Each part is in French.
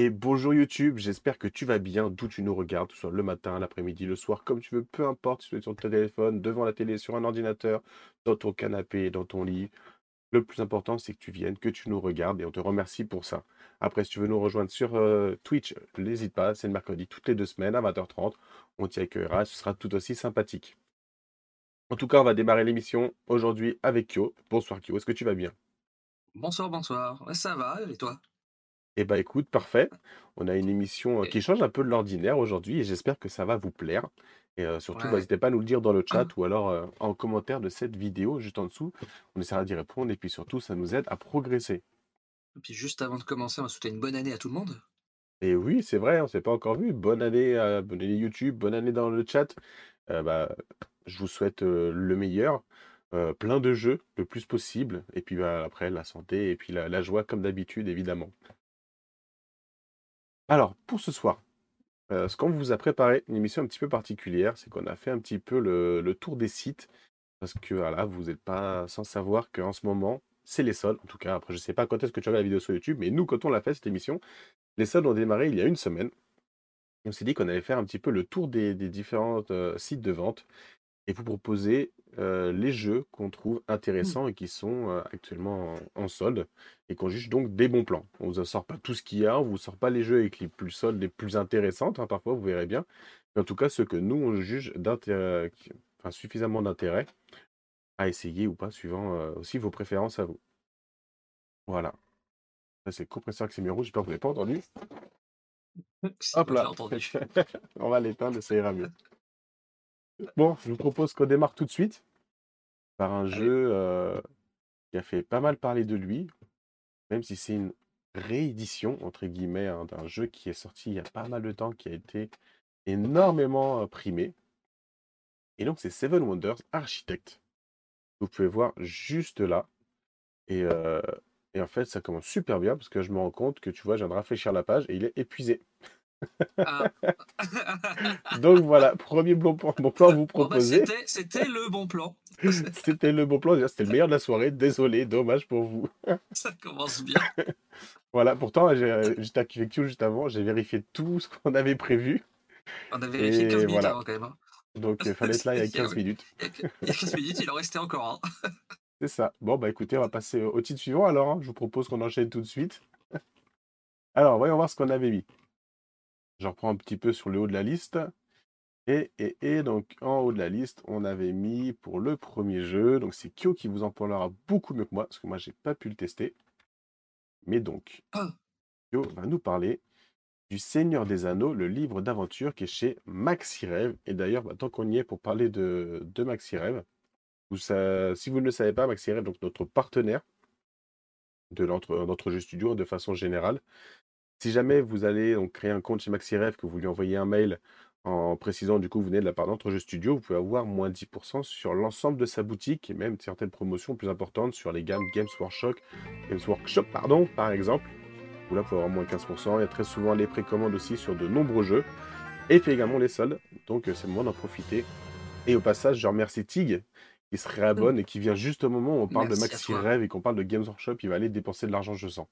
Et bonjour YouTube, j'espère que tu vas bien, d'où tu nous regardes, que ce soit le matin, l'après-midi, le soir, comme tu veux, peu importe si tu es sur ton téléphone, devant la télé, sur un ordinateur, dans ton canapé, dans ton lit. Le plus important, c'est que tu viennes, que tu nous regardes et on te remercie pour ça. Après, si tu veux nous rejoindre sur euh, Twitch, n'hésite pas, c'est le mercredi toutes les deux semaines à 20h30. On t'y accueillera, ce sera tout aussi sympathique. En tout cas, on va démarrer l'émission aujourd'hui avec Kyo. Bonsoir Kyo, est-ce que tu vas bien? Bonsoir, bonsoir. Ça va, et toi? Eh bah écoute, parfait. On a une émission euh, qui change un peu de l'ordinaire aujourd'hui et j'espère que ça va vous plaire. Et euh, surtout, bah, ouais. n'hésitez pas à nous le dire dans le chat ou alors euh, en commentaire de cette vidéo juste en dessous. On essaiera d'y répondre et puis surtout, ça nous aide à progresser. Et puis juste avant de commencer, on va souhaiter une bonne année à tout le monde. Et oui, c'est vrai, on s'est pas encore vu. Bonne année, euh, bonne année YouTube, bonne année dans le chat. Euh, bah, je vous souhaite euh, le meilleur, euh, plein de jeux, le plus possible. Et puis bah, après, la santé et puis la, la joie comme d'habitude, évidemment. Alors, pour ce soir, euh, ce qu'on vous a préparé, une émission un petit peu particulière, c'est qu'on a fait un petit peu le, tour des sites. Parce que voilà, vous n'êtes pas sans savoir qu'en ce moment, c'est les soldes. En tout cas, après, je sais pas quand est-ce que tu regardes la vidéo sur YouTube, mais nous, quand on l'a fait, cette émission, les soldes ont démarré il y a une semaine. On s'est dit qu'on allait faire un petit peu le tour des, des différents euh, sites de vente et vous proposer euh, les jeux qu'on trouve Mm. intéressants et qui sont euh, actuellement en, en solde et qu'on juge donc des bons plans. On vous en sort pas tout ce qu'il y a, on vous sort pas les jeux avec les plus soldes, les plus intéressantes, hein, parfois vous verrez bien, mais en tout cas ceux que nous on juge d'intérêt, qui- enfin, suffisamment d'intérêt à essayer ou pas, suivant euh, aussi vos préférences à vous. Voilà. Ça c'est le compresseur Xemiru, j'espère que vous l'avez pas entendu. Si, Hop là, entendu. on va l'éteindre, ça ira mieux. Bon, je vous propose qu'on démarre tout de suite par un Allez. jeu euh, qui a fait pas mal parler de lui, même si c'est une réédition, entre guillemets, hein, d'un jeu qui est sorti il y a pas mal de temps, qui a été énormément primé. Et donc, c'est Seven Wonders Architect. Vous pouvez voir juste là. Et, euh, et en fait, ça commence super bien parce que je me rends compte que tu vois, je viens de rafraîchir la page et il est épuisé. Ah. Donc voilà, premier bon plan, bon plan à vous Bon, bah, proposer. c'était, le bon plan. C'était le bon plan, c'était le meilleur de la soirée. Désolé, dommage pour vous. Ça commence bien. Voilà, pourtant, j'ai- j'étais avec you juste avant, j'ai vérifié tout ce qu'on avait prévu. On a vérifié 15 Et minutes voilà. avant quand même. hein. Donc, il fallait être là il y a C'est- 15 oui. minutes. Il y a que- il y a 15 minutes, il en restait encore un. C'est ça. Bon, bah écoutez, on va passer au titre suivant alors. hein. Je vous propose qu'on enchaîne tout de suite. Alors, voyons voir ce qu'on avait mis. Je reprends un petit peu sur le haut de la liste. Et, donc, en haut de la liste, on avait mis pour le premier jeu. Donc, c'est Kyo qui vous en parlera beaucoup mieux que moi, parce que moi, j'ai pas pu le tester. Mais donc. Kyo va nous parler du Seigneur des Anneaux, le livre d'aventure qui est chez MaxiRêve. Et d'ailleurs, bah, tant qu'on y est pour parler de, de MaxiRêve, vous sa- si vous ne le savez pas, MaxiRêve, donc notre partenaire de notre jeu studio de façon générale. Si jamais vous allez donc, créer un compte chez MaxiRêve, que vous lui envoyez un mail en précisant du coup vous venez de la part d'entre jeux studio, vous pouvez avoir moins 10% sur l'ensemble de sa boutique et même certaines promotions plus importantes sur les gammes Games Workshop, Games Workshop pardon, par exemple. Où là, vous pouvez avoir moins 15%. Il y a très souvent les précommandes aussi sur de nombreux jeux. Et puis également les soldes. Donc euh, c'est le moment d'en profiter. Et au passage, je remercie Tig qui se réabonne et qui vient juste au moment où on parle Merci de Maxi. Rêve et qu'on parle de Games Workshop. Il va aller dépenser de l'argent, je sens.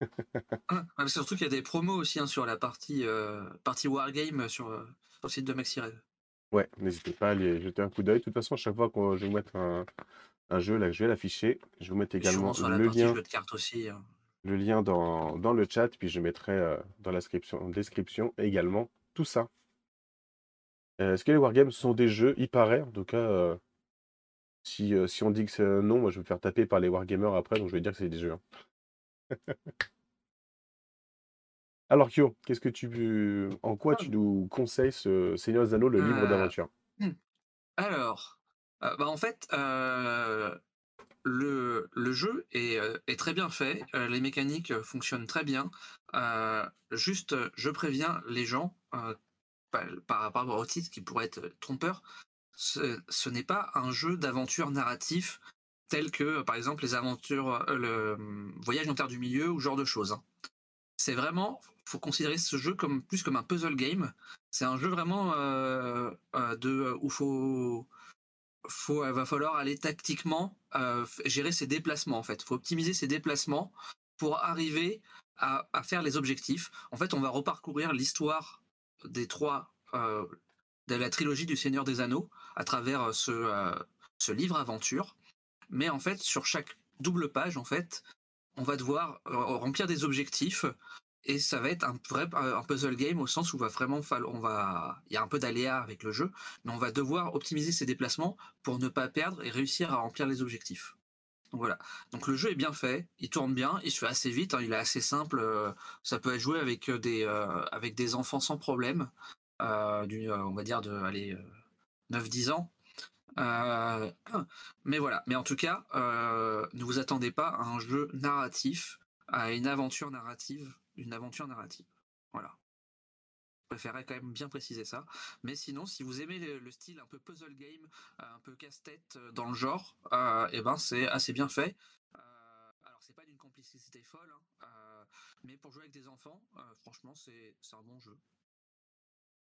Ouais, surtout qu'il y a des promos aussi hein, sur la partie, euh, partie Wargame sur, euh, sur le site de MaxiRev. Ouais, n'hésitez pas à aller jeter un coup d'œil. De toute façon, à chaque fois que je vais vous mettre un, un jeu, là, je vais l'afficher. Je vais vous mettre Et également souvent sur la le lien, jeu de cartes aussi. hein. le lien dans, dans le chat, puis je mettrai euh, dans la description, description également tout ça. Euh, Est-ce que les Wargames sont des jeux? Il paraît, en tout cas, si, si on dit que c'est non, moi je vais me faire taper par les Wargamers après, donc je vais dire que c'est des jeux. hein. Alors Kyo, qu'est-ce que tu, en quoi Ah. tu nous conseilles ce Seigneur des Anneaux, le livre Euh, d'aventure Alors, euh, bah, en fait, euh, le, le jeu est, euh, est très bien fait, euh, les mécaniques fonctionnent très bien. Juste, je préviens les gens par, par rapport au titre qui pourrait être trompeur, ce, ce n'est pas un jeu d'aventure narratif tel que, euh, par exemple, les aventures, euh, le hum, voyage en terre du milieu ou ce genre de choses. hein. C'est vraiment, faut considérer ce jeu comme plus comme un puzzle game. C'est un jeu vraiment euh, euh, de où faut faut, euh, va falloir aller tactiquement euh, gérer ses déplacements en fait. faut optimiser ses déplacements pour arriver à, à faire les objectifs. En fait, on va reparcourir l'histoire des trois euh, de la trilogie du Seigneur des Anneaux à travers euh, ce, euh, ce livre aventure. Mais en fait, sur chaque double page, en fait, on va devoir euh, remplir des objectifs et ça va être un vrai un puzzle game au sens où va vraiment on va, il y a un peu d'aléa avec le jeu, mais on va devoir optimiser ses déplacements pour ne pas perdre et réussir à remplir les objectifs. Donc voilà. Donc le jeu est bien fait, il tourne bien, il se fait assez vite, hein, il est assez simple. euh, ça peut être joué avec euh, des euh, avec des enfants sans problème, euh, euh, on va dire de allez, euh, 9-10 ans. Euh, mais voilà. Mais en tout cas, euh, ne vous attendez pas à un jeu narratif, à une aventure narrative, une aventure narrative. Voilà. Je préférerais quand même bien préciser ça. Mais sinon, si vous aimez le, le style un peu puzzle game, euh, un peu casse-tête dans le genre, euh, et ben c'est assez bien fait. Alors c'est pas d'une complicité folle, hein, mais pour jouer avec des enfants, franchement c'est un bon jeu.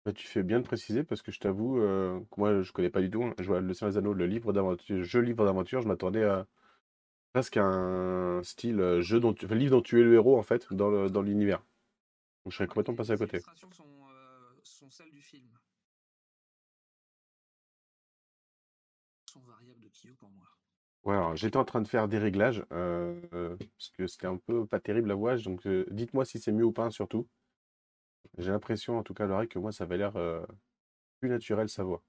Bah, tu fais bien de préciser parce que je t'avoue euh, que moi je connais pas du tout. hein. Je vois Le Seigneur des Anneaux, le livre d'aventure, jeu livre d'aventure, je m'attendais à presque à un style euh, jeu dont tu, enfin, livre dont tu es le héros en fait dans le, dans l'univers. Donc je serais complètement les, passé à les côté. illustrations sont, euh, sont celles du film. Sont variables de Kyo pour moi. Ouais, alors j'étais en train de faire des réglages euh, euh, parce que c'était un peu pas terrible la voix, donc euh, dites-moi si c'est mieux ou pas surtout. J'ai l'impression en tout cas l'oreille que moi ça avait l'air euh, plus naturel sa voix.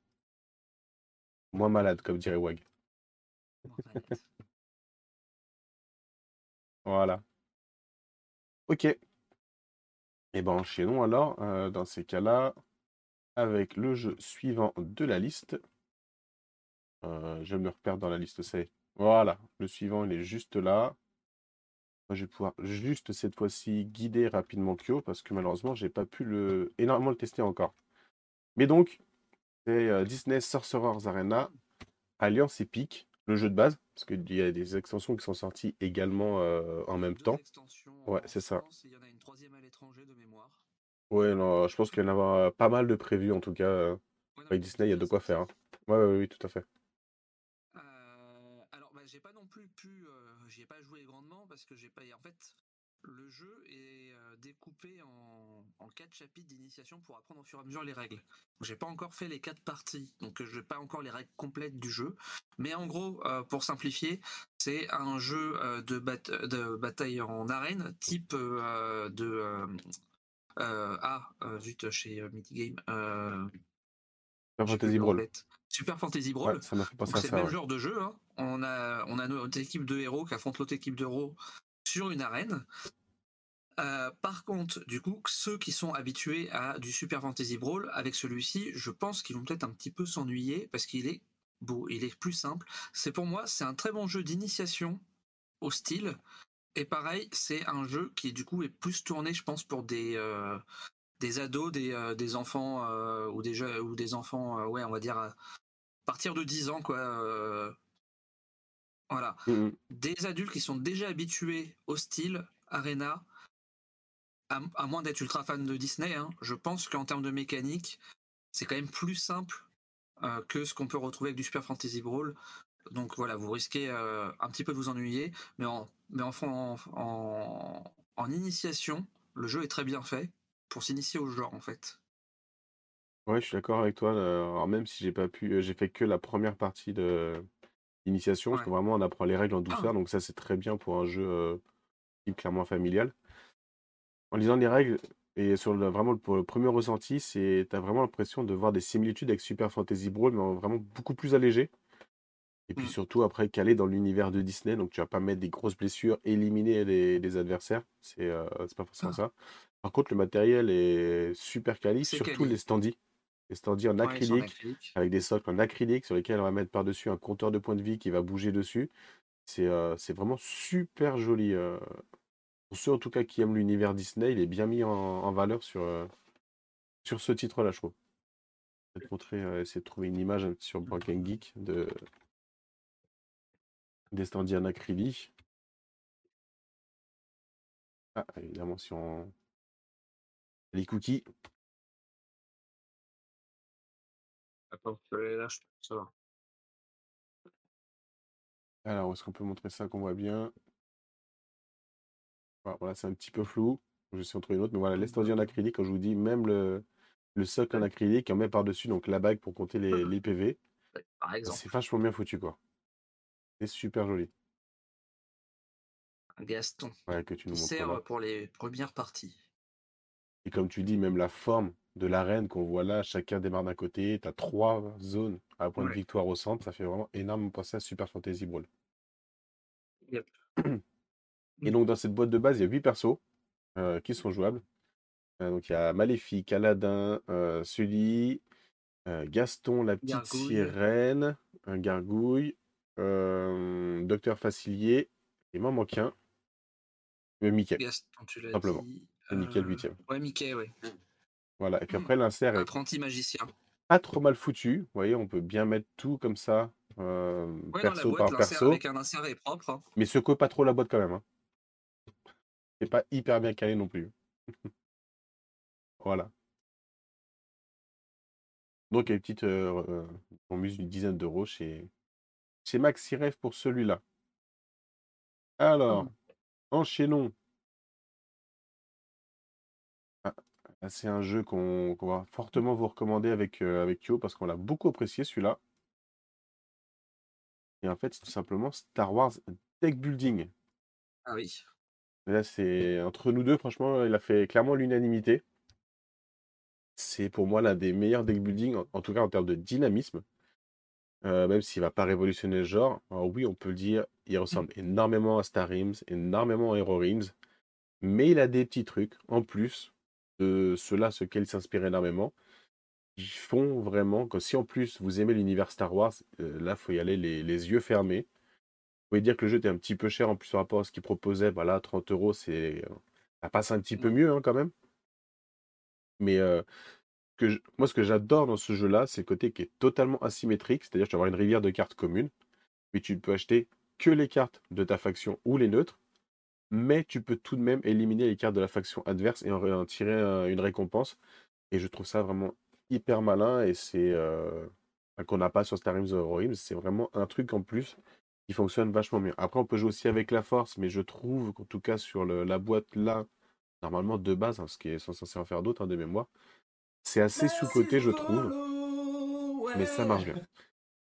Moins malade comme dirait Wag. Voilà. Ok. Et ben enchaînons alors euh, dans ces cas-là avec le jeu suivant de la liste. Euh, je me repère dans la liste, c'est. Voilà, le suivant il est juste là. Moi, je vais pouvoir juste cette fois-ci guider rapidement Kyo parce que malheureusement j'ai pas pu le énormément le tester encore. Mais donc, c'est euh, Disney Sorcerers Arena, Alliance Epic, le jeu de base, parce qu'il y a des extensions qui sont sorties également euh, en même Deux temps. Ouais, c'est ça. Il y en a une troisième à l'étranger de mémoire. Ouais, non, je pense qu'il y en a pas mal de prévus en tout cas. euh, Ouais, non, avec Disney, il y a de quoi faire. hein. Ouais, ouais, oui, tout à fait. Alors, bah, j'ai pas non plus pu, j'y ai pas joué grandement parce que j'ai pas. En fait, le jeu est euh, découpé en, quatre chapitres d'initiation pour apprendre au fur et à mesure les règles. J'ai pas encore fait les quatre parties, donc euh, je n'ai pas encore les règles complètes du jeu. Mais en gros, euh, pour simplifier, c'est un jeu de, de bataille en arène, type de ah zut chez Mythic Game. Euh, Super Fantasy Brawl. Super Fantasy Ouais, Brawl. ça m'a fait penser Donc à c'est le même ouais. genre de jeu. hein. On a on a notre équipe de héros qui affronte l'autre équipe de héros sur une arène. Euh, par contre, du coup, ceux qui sont habitués à du Super Fantasy Brawl, avec celui-ci, je pense qu'ils vont peut-être un petit peu s'ennuyer parce qu'il est beau, il est plus simple. C'est pour moi, c'est un très bon jeu d'initiation au style. Et pareil, c'est un jeu qui du coup est plus tourné, je pense, pour des euh, des ados, des, euh, des enfants euh, ou des jeux, ou des enfants, euh, ouais, on va dire à partir de 10 ans, quoi. voilà, Mm, mm. des adultes qui sont déjà habitués au style Arena, à, à moins d'être ultra fan de Disney, hein, je pense qu'en termes de mécanique, c'est quand même plus simple euh, que ce qu'on peut retrouver avec du Super Fantasy Brawl. Donc voilà, vous risquez euh, un petit peu de vous ennuyer, mais en, mais en, en initiation, le jeu est très bien fait pour s'initier au genre en fait. Ouais, je suis d'accord avec toi. Alors même si j'ai pas pu, euh, j'ai fait que la première partie de l'initiation, parce que vraiment on apprend les règles en Ah, douceur, donc ça c'est très bien pour un jeu euh, clairement familial. En lisant les règles et sur le, vraiment pour le premier ressenti, c'est t'as vraiment l'impression de voir des similitudes avec Super Fantasy Brawl, mais en vraiment beaucoup plus allégé. Et puis mm, surtout après calé dans l'univers de Disney, donc tu vas pas mettre des grosses blessures, éliminer les, les adversaires, c'est euh, pas forcément ah, ça. Par contre, le matériel est super quali, c'est surtout les standees. Les standees en Ouais, ils sont en acrylique, acrylique. avec des socles en acrylique sur lesquels on va mettre par-dessus un compteur de points de vie qui va bouger dessus. C'est euh, c'est vraiment super joli. euh. Pour ceux en tout cas qui aiment l'univers Disney, il est bien mis en, en valeur sur, euh, sur ce titre-là, je trouve. Je vais te montrer, euh, essayer de trouver une image sur Brock Geek de, des standees en acrylique. Ah, évidemment, si on. Les cookies. Attends, je les lâche, ça va. Alors, est-ce qu'on peut montrer ça qu'on voit bien? Voilà, c'est un petit peu flou. Je suis entre une autre, mais voilà, l'estordi en acrylique, quand je vous dis, même le, le socle en acrylique, on met par-dessus donc la bague pour compter les, les PV. Ouais, par exemple. C'est vachement bien foutu, quoi. C'est super joli. Gaston Ouais, que tu nous là. sert pour les premières parties. Et comme tu dis, même la forme de l'arène qu'on voit là, chacun démarre d'un côté, tu as trois zones à point de Ouais. victoire au centre, ça fait vraiment énormément penser à Super Fantasy Brawl. Yep. Et donc dans cette boîte de base, il y a 8 persos euh, qui sont jouables. Euh, donc il y a Maléfique, Aladdin, euh, Sully, Gaston, la petite Gargouille. sirène, un gargouille, Docteur Facilier, et m'en manque un, Mickey. Gaston, tu l'as Simplement. dit. C'est Mickey le Euh, huitième. Ouais, Mickey, ouais. Voilà. Et puis Mm. après, l'insert est Apprenti magicien. pas trop mal foutu. Vous voyez, on peut bien mettre tout comme ça, euh, Ouais, dans la perso boîte, par perso. avec un insert est propre. hein. Mais secoue pas trop la boîte quand même. Hein. C'est pas hyper bien calé non plus. voilà. Donc, il y a une petite euh, euh, remise d'une dizaine d'euros chez, chez Maxi Rêve pour celui-là. Alors, Mm. enchaînons. Ah, c'est un jeu qu'on qu'on va fortement vous recommander avec, euh, avec parce qu'on l'a beaucoup apprécié celui-là. Et en fait, c'est tout simplement Star Wars Deck Building. Ah oui. Et Là, c'est entre nous deux, franchement, il a fait clairement l'unanimité. C'est pour moi l'un des meilleurs deck building, en, en tout cas en termes de dynamisme. Euh, même s'il va pas révolutionner le genre. Alors oui, on peut le dire, il ressemble énormément à Star Realms, énormément à Hero Realms. Mais il a des petits trucs en plus de ceux-là, ce qu'elle s'inspire énormément. Qui font vraiment que si en plus vous aimez l'univers Star Wars, euh, là, faut y aller les, les yeux fermés. Vous pouvez dire que le jeu était un petit peu cher en plus par rapport à ce qu'il proposait. Voilà, 30 euros, c'est. euh, Ça passe un petit peu mieux hein, quand même. Mais euh, que je- moi, ce que j'adore dans ce jeu-là, c'est le côté qui est totalement asymétrique. C'est-à-dire que tu vas avoir une rivière de cartes communes, mais tu ne peux acheter que les cartes de ta faction ou les neutres. Mais tu peux tout de même éliminer les cartes de la faction adverse et en, en tirer euh, une récompense. Et je trouve ça vraiment hyper malin et c'est euh, enfin, qu'on n'a pas sur Star Realms. C'est vraiment un truc en plus qui fonctionne vachement mieux. Après, on peut jouer aussi avec la force, mais je trouve qu'en tout cas sur le- la boîte là, normalement de base, hein, parce qu'ils sont censés en faire d'autres hein, de mémoire, c'est assez sous-coté, je trouve, mais ça marche bien.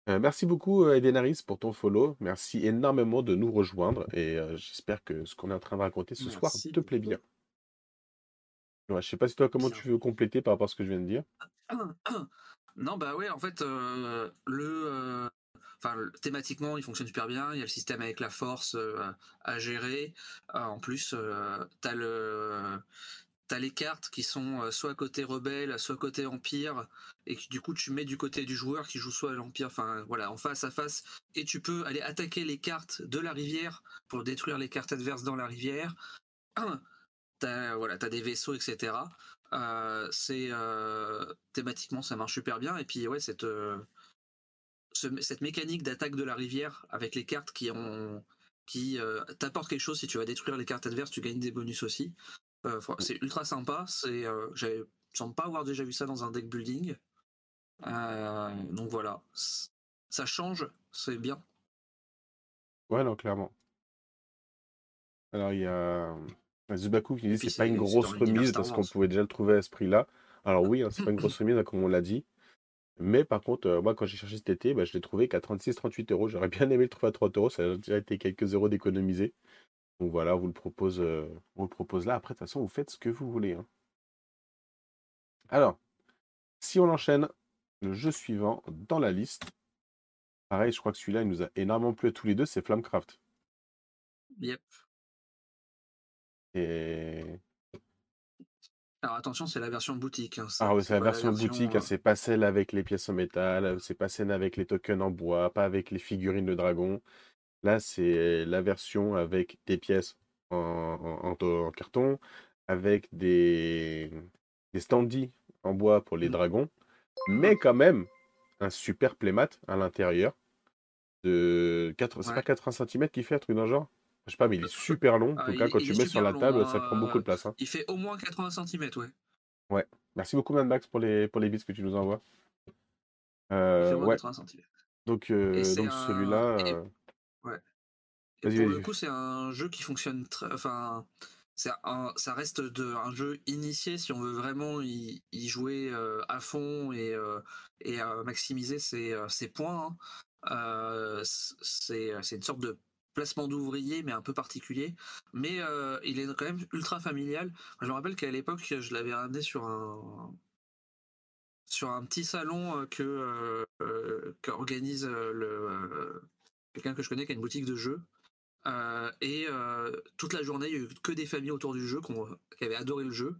Euh, merci beaucoup, euh, Edenaris, pour ton follow. Merci énormément de nous rejoindre et euh, j'espère que ce qu'on est en train de raconter ce soir te plaît bien. Ouais, je sais pas si toi, comment Bien. tu veux compléter par rapport à ce que je viens de dire. Non, bah ouais, en fait, le, enfin, thématiquement, il fonctionne super bien. Il y a le système avec la force à gérer. En plus, euh, t'as le, t'as les cartes qui sont euh, soit côté rebelle, soit côté empire, et que du coup, tu mets du côté du joueur qui joue soit l'empire, enfin voilà, en face à face, et tu peux aller attaquer les cartes de la rivière pour détruire les cartes adverses dans la rivière. T'as voilà, t'as des vaisseaux, etc. Euh, c'est euh, thématiquement ça marche super bien et puis ouais cette ce- cette mécanique d'attaque de la rivière avec les cartes qui ont qui t'apportent quelque chose si tu vas détruire les cartes adverses tu gagnes des bonus aussi Euh, c'est ultra sympa c'est euh, je semble pas avoir déjà vu ça dans un deck building Euh, donc voilà ça change c'est bien Ouais, non, clairement. Alors, il y a euh, Zubaku qui dit puis c'est pas une grosse remise parce qu'on pouvait déjà le trouver à ce prix-là. Alors oui, hein, c'est pas une grosse remise, hein, comme on l'a dit. Mais par contre, euh, moi, quand j'ai cherché cet été, bah, je l'ai trouvé qu'à 36-38 euros. J'aurais bien aimé le trouver à 30 euros. Ça a déjà été quelques euros d'économiser. Donc voilà, on vous le propose, euh, on vous le propose là. Après, de toute façon, vous faites ce que vous voulez. hein. Alors, si on enchaîne, le jeu suivant dans la liste. Pareil, je crois que celui-là, il nous a énormément plu à tous les deux, c'est Flamecraft. Yep. Et... alors attention c'est la version boutique hein, Ah oui, c'est la version boutique, hein, euh, c'est pas celle avec les pièces en métal, c'est pas celle avec les tokens en bois, pas avec les figurines de dragon. Là, c'est la version avec des pièces en, en- en- en carton, avec des, des standees en bois pour les Mm. dragons, mais quand même un super playmat à l'intérieur de 4, c'est Ouais. pas 80 cm qui fait un truc le genre? Je sais pas, mais il est super long. En Ah, tout cas, quand il tu mets sur la long, table, ça hein, prend beaucoup de euh, place. hein. il fait au moins 80 cm ouais Merci beaucoup, Mad Max, pour les, pour les bits que tu nous envoies. il Euh, fait au moins ouais, 80 cm donc, euh, c'est donc un- celui-là. et- euh, Ouais. Et pour le coup, c'est un jeu qui fonctionne très. Enfin, ça reste de, un jeu initié si on veut vraiment y, jouer à fond et, et maximiser ses, ses points. Hein. c'est une sorte de placement d'ouvrier, mais un peu particulier. Mais il est quand même ultra familial. je me rappelle qu'à l'époque, je l'avais ramené sur un sur un petit salon que qu'organise le quelqu'un que je connais qui a une boutique de jeux. et toute la journée, il n'y a eu que des familles autour du jeu qui avaient adoré le jeu.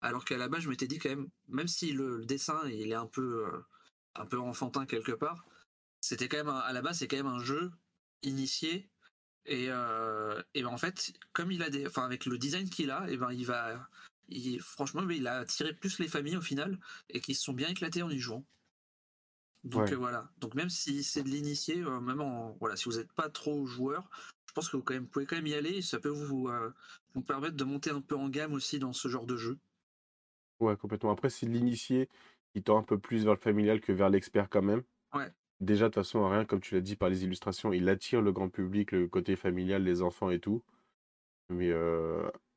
Alors qu'à la base, je m'étais dit quand même, même si le, dessin il est un peu, un peu enfantin quelque part, c'était quand même à la base c'est quand même un jeu initié et, et ben, en fait comme il a des, enfin avec le design qu'il a, et ben il va, franchement il a attiré plus les familles au final et qui se sont bien éclatés en y jouant. Donc voilà. Donc même si c'est de l'initié, même en voilà, si vous n'êtes pas trop joueur, je pense que vous, quand même, pouvez quand même y aller. Ça peut vous, vous permettre de monter un peu en gamme aussi dans ce genre de jeu. Ouais, complètement. Après, c'est l'initié qui tend un peu plus vers le familial que vers l'expert quand même. Ouais. Déjà, de toute façon, rien, comme tu l'as dit par les illustrations, il attire le grand public, le côté familial, les enfants et tout. Mais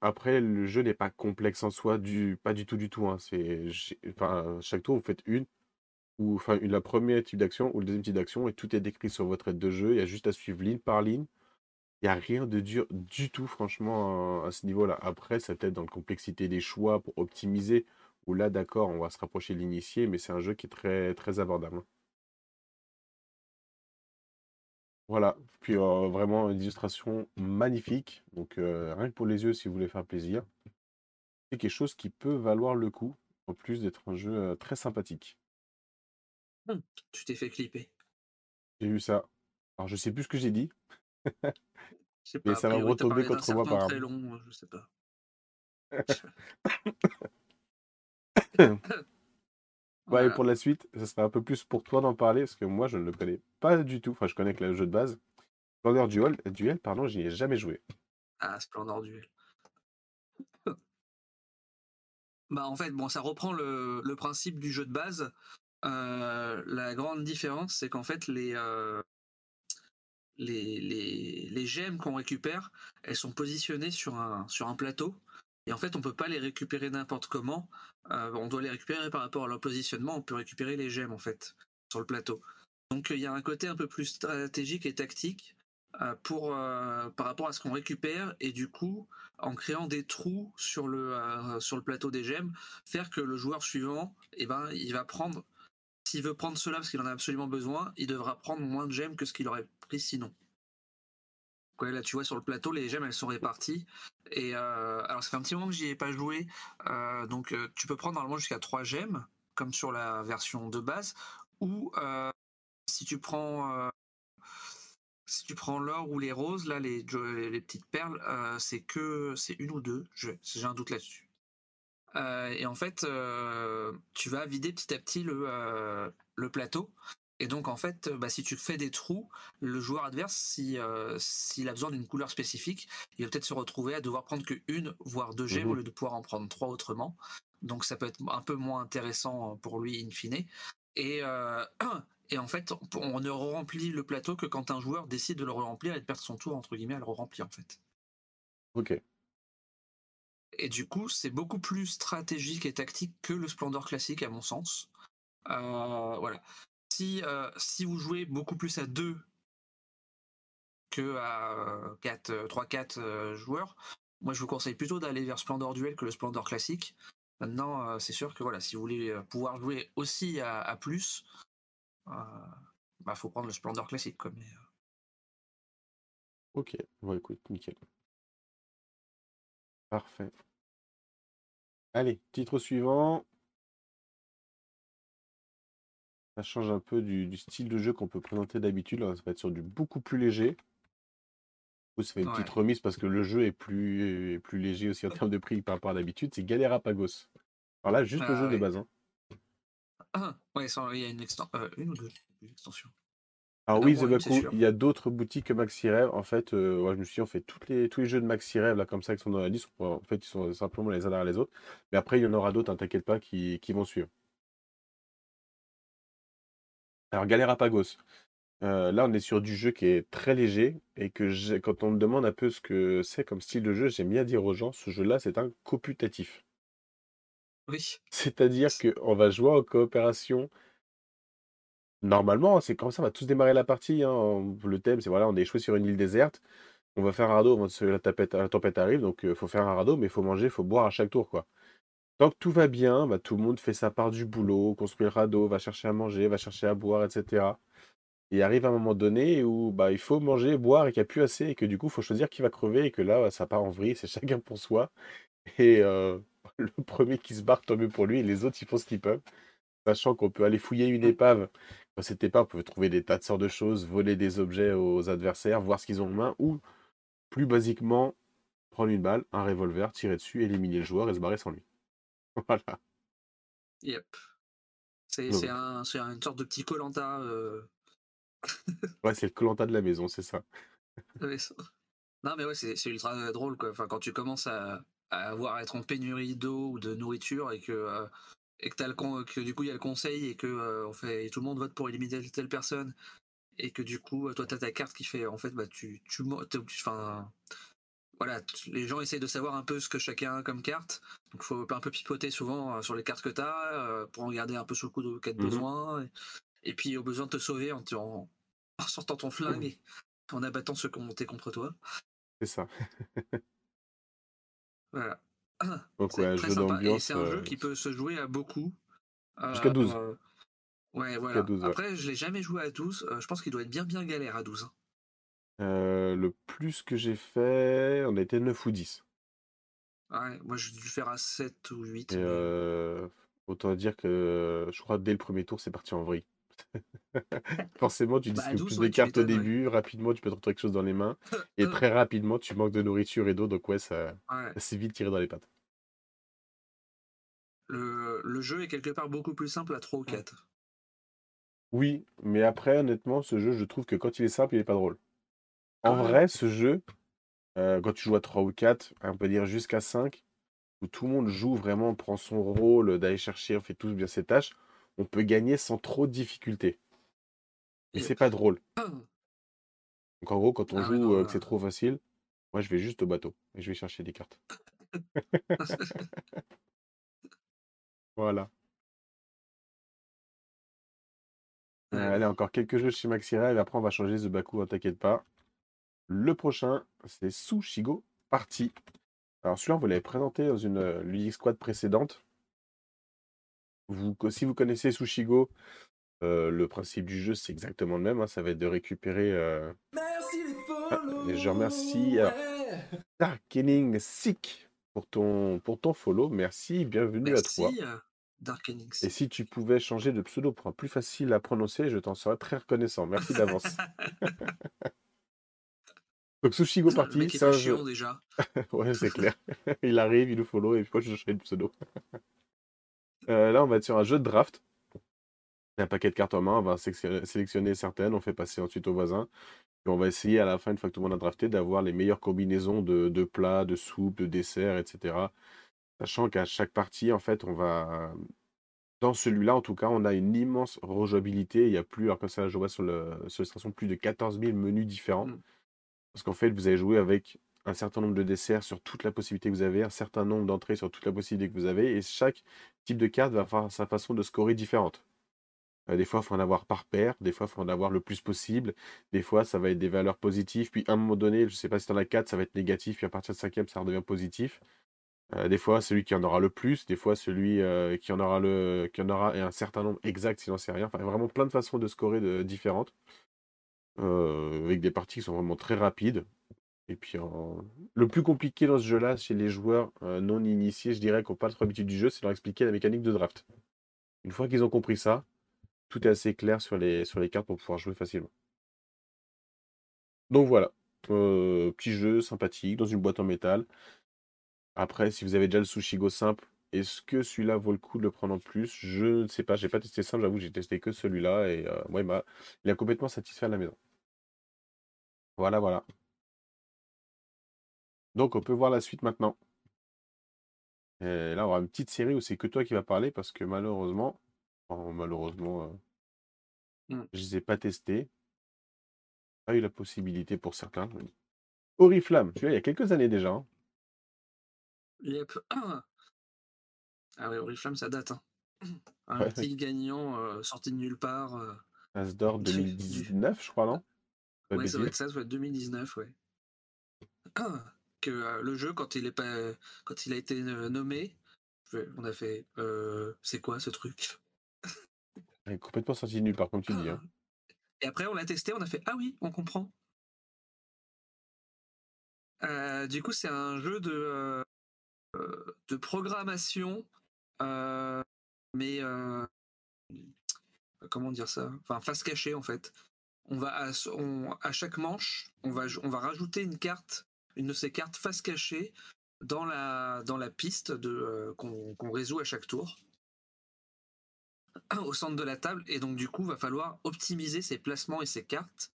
après, le jeu n'est pas complexe en soi, du, pas du tout, du tout. Hein. C'est, enfin, chaque tour, vous faites une, la première type d'action ou le deuxième type d'action, et tout est décrit sur votre aide de jeu. Il y a juste à suivre ligne par ligne. Il n'y a rien de dur du tout, franchement, à ce niveau-là. Après, ça peut-être dans la complexité des choix pour optimiser, ou là, d'accord, on va se rapprocher de l'initié, mais c'est un jeu qui est très, très abordable. Hein. Voilà, puis vraiment une illustration magnifique. Donc rien que pour les yeux, si vous voulez faire plaisir. C'est quelque chose qui peut valoir le coup, en plus d'être un jeu très sympathique. Mmh, tu t'es fait clipper. J'ai vu ça. Alors je sais plus ce que j'ai dit. Mais ça va retomber contre moi par très long, je sais pas. Ouais, et pour la suite, ça serait un peu plus pour toi d'en parler, parce que moi, je ne le connais pas du tout. Enfin, je connais que le jeu de base. Splendor Duel, Duel pardon, j'y ai jamais joué. Ah, Splendor Duel. bah, en fait, bon, ça reprend le, principe du jeu de base. Euh, la grande différence, c'est qu'en fait, les, euh, les, les, les, gemmes qu'on récupère, elles sont positionnées sur un, sur un plateau. Et en fait, on peut pas les récupérer n'importe comment. Euh, on doit les récupérer par rapport à leur positionnement. On peut récupérer les gemmes en fait sur le plateau. Donc il y a un côté un peu plus stratégique et tactique pour par rapport à ce qu'on récupère et du coup en créant des trous sur le sur le plateau des gemmes, faire que le joueur suivant, eh ben il va prendre s'il veut prendre cela parce qu'il en a absolument besoin, il devra prendre moins de gemmes que ce qu'il aurait pris sinon là, tu vois, sur le plateau, les gemmes, elles sont réparties. Et euh, alors, ça un petit moment que j'y ai pas joué. Euh, donc, euh, tu peux prendre normalement jusqu'à 3 gemmes, comme sur la version de base. Ou si tu prends. si tu prends l'or ou les roses, là, les, les petites perles, c'est que c'est une ou deux. J'ai un doute là-dessus. Et en fait, tu vas vider petit à petit le, le plateau et donc en fait, bah, si tu fais des trous, le joueur adverse, si euh, s'il a besoin d'une couleur spécifique, il va peut-être se retrouver à devoir prendre qu'une, voire deux gemmes, mmh au lieu de pouvoir en prendre trois autrement. Donc ça peut être un peu moins intéressant pour lui in fine. Et, euh, et en fait, on ne remplit le plateau que quand un joueur décide de le remplir et de perdre son tour, entre guillemets, à le remplir en fait. Ok. Et du coup, c'est beaucoup plus stratégique et tactique que le Splendor classique, à mon sens. Euh, voilà si, euh, si vous jouez beaucoup plus à deux que à 4, 3-4 euh, joueurs, moi je vous conseille plutôt d'aller vers Splendor Duel que le Splendor classique. Maintenant, c'est sûr que voilà, si vous voulez pouvoir jouer aussi à, plus, il bah, faut prendre le Splendor classique. Ok, bon écoute, nickel. Parfait. Allez, titre suivant. Ça change un peu du, style de jeu qu'on peut présenter d'habitude. ça va être sur du beaucoup plus léger. ça fait une petite remise parce que le jeu est plus, plus léger aussi en termes de prix par rapport à d'habitude. C'est Galerapagos. Alors là, juste le jeu de base. Hein. Ah, ouais, il y a une, euh, une ou deux extensions. Alors oui, il y a d'autres boutiques que MaxiRev. En fait, euh, je me suis dit, on fait toutes les, tous les jeux de MaxiRev là, comme ça qui sont dans la liste. En fait, ils sont simplement les uns derrière les autres. Mais après, il y en aura d'autres, ne hein, t'inquiète pas, qui, qui vont suivre. Alors, Galerapagos. Euh, là, on est sur du jeu qui est très léger et que j'ai- quand on me demande un peu ce que c'est comme style de jeu, j'aime bien dire aux gens, ce jeu-là, c'est un coputatif. Oui. C'est-à-dire qu'on va jouer en coopération. Normalement, c'est comme ça, on va tous démarrer la partie. hein. Le thème, c'est voilà, on est échoué sur une île déserte. On va faire un radeau avant que la, tapette- la tempête arrive. Donc, il faut faire un radeau, mais il faut manger, il faut boire à chaque tour, quoi. Tant que tout va bien, bah, tout le monde fait sa part du boulot, construit le radeau, va chercher à manger, va chercher à boire, etc. Et arrive un moment donné où bah, il faut manger, boire et qu'il n'y a plus assez et que du coup, il faut choisir qui va crever et que là, ça part en vrille, c'est chacun pour soi. Et euh, le premier qui se barre, tant mieux pour lui, et les autres, ils font ce qu'ils peuvent. Sachant qu'on peut aller fouiller une Mm. épave. Dans cette on peut trouver des tas de sortes de choses, voler des objets aux adversaires, voir ce qu'ils ont en main, ou plus basiquement, prendre une balle, un revolver, tirer dessus, éliminer le joueur et se barrer sans lui. Voilà. Yep. C'est un, une sorte de petit Colanta. Euh... ouais, c'est le colanta de la maison, c'est ça. non, mais ouais, c'est c'est ultra euh, drôle, quoi. Enfin, quand tu commences à, à avoir à être en pénurie d'eau ou de nourriture et que, euh, et que, t'as le con- que du coup, il y a le conseil et que euh, on fait, et tout le monde vote pour éliminer telle, personne et que du coup, euh, toi, tu as ta carte qui fait, en fait, bah, tu, tu, enfin, voilà, les gens essayent de savoir un peu ce que chacun a comme carte. Donc, il faut un peu pipoter souvent euh, sur les cartes que tu as pour en garder un peu sous le coude au cas de besoin. Et, et puis, au besoin de te sauver en, en, en sortant ton flingue et en abattant ceux qui ont monté contre toi. C'est ça. Voilà. Donc, ouais, un jeu d'ambiance c'est un jeu euh, qui peut se jouer à beaucoup. jusqu'à Euh, 12. euh, ouais, Jusqu'à voilà. 12, ouais. Après, je l'ai jamais joué à 12. Euh, je pense qu'il doit être bien, bien galère à 12. hein. Euh, le plus que j'ai fait, on était 9 ou 10. Ouais, moi, j'ai dû faire à 7 ou 8. Et mais- euh, autant dire que je crois que dès le premier tour, c'est parti en vrille. Forcément, tu Bah, distribues 12, plus ouais, de tu cartes au ouais. début. Rapidement, tu peux te retrouver quelque chose dans les mains. Et très rapidement, tu manques de nourriture et d'eau. Donc, ouais, ça, Ouais. c'est vite tiré dans les pattes. Le, le jeu est quelque part beaucoup plus simple à 3 ou 4. Oui, mais après, honnêtement, ce jeu, je trouve que quand il est simple, il est pas drôle. En Ah ouais? vrai, ce jeu, euh, quand tu joues à 3 ou 4, on peut dire jusqu'à 5, où tout le monde joue vraiment, prend son rôle d'aller chercher, on fait tous bien ses tâches, on peut gagner sans trop de difficultés. Et c'est pas drôle. Ah, Donc en gros, quand on Ah joue non, euh, que c'est trop facile, moi je vais juste au bateau et je vais chercher des cartes. Voilà. Ouais. Euh, allez, encore quelques jeux chez Maxi Rêve, et après on va changer The Baku, hein, t'inquiète pas. Le prochain, c'est Sushigo Party. Alors celui-là, on vous l'avait présenté dans une euh, Ludic Squad précédente. Vous, si vous connaissez Sushigo, euh, le principe du jeu, c'est exactement le même. hein, ça va être de récupérer... euh, Merci les Ah, et je remercie Darkening Sick pour ton, pour ton follow. Merci, bienvenue à toi. Merci, euh, Dark Enix. Et si tu pouvais changer de pseudo pour un plus facile à prononcer, je t'en serais très reconnaissant. Merci d'avance. Donc Sushigo Le Party, c'est un jeu. déjà. ouais, c'est clair. il arrive, il nous follow, et puis moi je change de pseudo. Euh, là, on va être sur un jeu de draft. Un paquet de cartes en main, on va sélectionner sélectionner certaines, on fait passer ensuite au voisin. Et on va essayer à la fin, une fois que tout le monde a drafté, d'avoir les meilleures combinaisons de, de plats, de soupes, de desserts, etc. Sachant qu'à chaque partie, en fait, on va. Dans celui-là, en tout cas, on a une immense rejouabilité. Il y a plus, alors comme ça, je vois sur le sur l'illustration, plus de 14 000 menus différents. Mm. Parce qu'en fait, vous allez jouer avec un certain nombre de desserts sur toute la possibilité que vous avez, un certain nombre d'entrées sur toute la possibilité que vous avez, et chaque type de carte va avoir sa façon de scorer différente. Euh, des fois, il faut en avoir par paire, des fois, il faut en avoir le plus possible, des fois, ça va être des valeurs positives, puis à un moment donné, je ne sais pas si tu en as 4, ça va être négatif, puis à partir de cinquième, ça redevient positif. Euh, des fois, celui qui en aura le plus, des fois, celui euh, qui en aura le qui en aura un certain nombre exact, s'il n'en sait rien. Enfin, vraiment plein de façons de scorer différentes, avec des parties qui sont vraiment très rapides. Et puis, le plus compliqué dans ce jeu-là, chez les joueurs euh, non initiés, je dirais, qui n'ont pas trop l'habitude du jeu, c'est leur expliquer la mécanique de draft. Une fois qu'ils ont compris ça, tout est assez clair sur les, cartes pour pouvoir jouer facilement. Donc voilà, Euh, petit jeu sympathique dans une boîte en métal. Après, si vous avez déjà le Sushigo simple, est-ce que celui-là vaut le coup de le prendre en plus? Je ne sais pas, j'ai pas testé simple, j'avoue, j'ai testé que celui-là et euh, moi, il a complètement satisfait à la maison. Voilà, voilà. Donc, on peut voir la suite maintenant. Et là, on aura une petite série où c'est que toi qui vas parler parce que malheureusement, enfin, malheureusement, euh, Mm. je les ai pas testés. pas eu la possibilité pour certains. Oriflamme, tu vois, il y a quelques années déjà. hein. Yep. Ah ouais, Oriflamme, ça date. hein. Un Ouais. petit gagnant euh, sorti de nulle part. euh, As d'or Du- 2019, je crois, non? Ouais, ça doit être ça, ça doit être 2019, ouais. que euh, le jeu, quand il, est pas, quand il a été euh, nommé, on a fait euh, c'est quoi ce truc? Elle est complètement sorti de nulle part, comme tu dis. hein. Et après, on l'a testé, on a fait ah oui, on comprend. Euh, du coup, c'est un jeu de, euh, de programmation, mais comment dire ça? Enfin, face cachée en fait. On va à, on- à chaque manche, on va, on va rajouter une carte, une de ces cartes face cachée dans la, dans la piste euh, qu'on, résout à chaque tour au centre de la table. Et donc, du coup, va falloir optimiser ses placements et ses cartes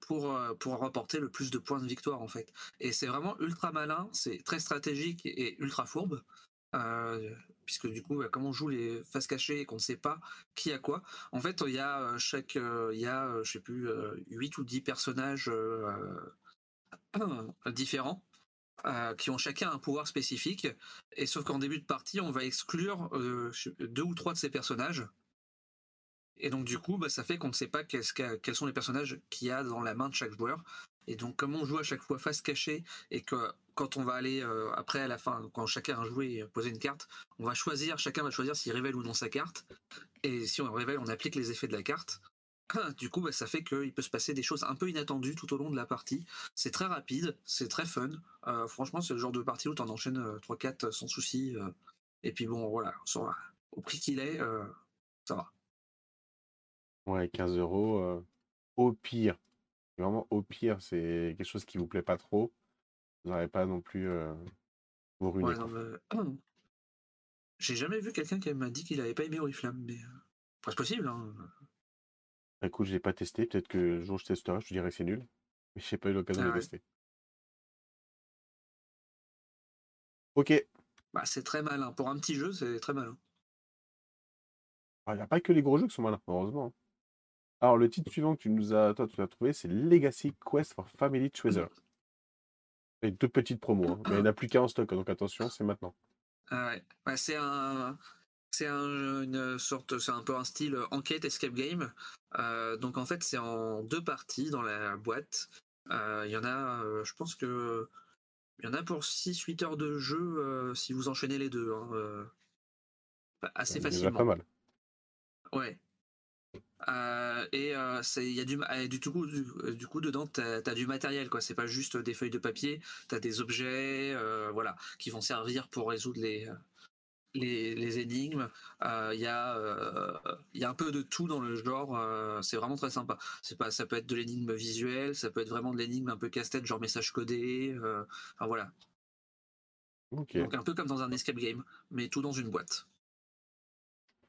pour, euh, pour remporter le plus de points de victoire, en fait. Et c'est vraiment ultra malin, c'est très stratégique et ultra fourbe. euh, puisque du coup, bah, comme on joue les faces cachées et qu'on ne sait pas qui a quoi, en fait, il y a euh, chaque, il y a, je sais plus, euh, 8 ou 10 personnages différents euh, qui ont chacun un pouvoir spécifique. Et sauf qu'en début de partie, on va exclure euh, deux ou trois de ces personnages. Et donc du coup, bah, ça fait qu'on ne sait pas quels sont les personnages qu'il y a dans la main de chaque joueur. Et donc comme on joue à chaque fois face cachée et que quand on va aller euh, après à la fin, quand chacun a joué et posé une carte, on va choisir, chacun va choisir s'il révèle ou non sa carte. Et si on révèle, on applique les effets de la carte. Du coup, bah, ça fait qu'il peut se passer des choses un peu inattendues tout au long de la partie. C'est très rapide, c'est très fun. Euh, franchement, c'est le genre de partie où tu en enchaînes euh, 3-4 sans souci. euh, et puis bon, voilà, sur- au prix qu'il est, euh, ça va. Ouais, 15 euros. euh, au pire, vraiment au pire, c'est quelque chose qui vous plaît pas trop. Vous n'aurez pas non plus euh, vous ruiner. Ouais, non, mais- J'ai jamais vu quelqu'un qui m'a dit qu'il avait pas aimé Oriflamme, mais euh, c'est possible. Hein. Écoute, je l'ai pas testé. Peut-être que le jour où je testerai, je te dirai que c'est nul. Mais j'ai pas eu l'occasion Ah de le ouais. tester. Ok. Bah, c'est très malin. Pour un petit jeu, c'est très malin. Il n'y a pas que les gros jeux qui sont malins, heureusement. hein. Alors, le titre suivant que tu nous as, toi, tu as trouvé, c'est Legacy Quest for Family Treasure. Et deux petites promos, hein. mais il n'y en a plus qu'un en stock, donc attention, c'est maintenant. Ah ouais. Ouais, c'est un, c'est un, une sorte, c'est un peu un style enquête escape game. Euh, donc en fait, c'est en deux parties dans la boîte. Euh, Il y en a, euh, je pense que il y en a pour 6-8 heures de jeu si vous enchaînez les deux. hein, assez facilement. pas mal. Ouais. Et il y a du, du, coup, du, du coup, dedans, tu as, du matériel, quoi. C'est pas juste des feuilles de papier, tu as des objets voilà, qui vont servir pour résoudre les, les, les énigmes. Euh, Il y, a, euh, y a un peu de tout dans le genre, euh, c'est vraiment très sympa. C'est pas, ça peut être de l'énigme visuelle, ça peut être vraiment de l'énigme un peu casse-tête, genre message codé. enfin voilà. Donc un peu comme dans un escape game, mais tout dans une boîte.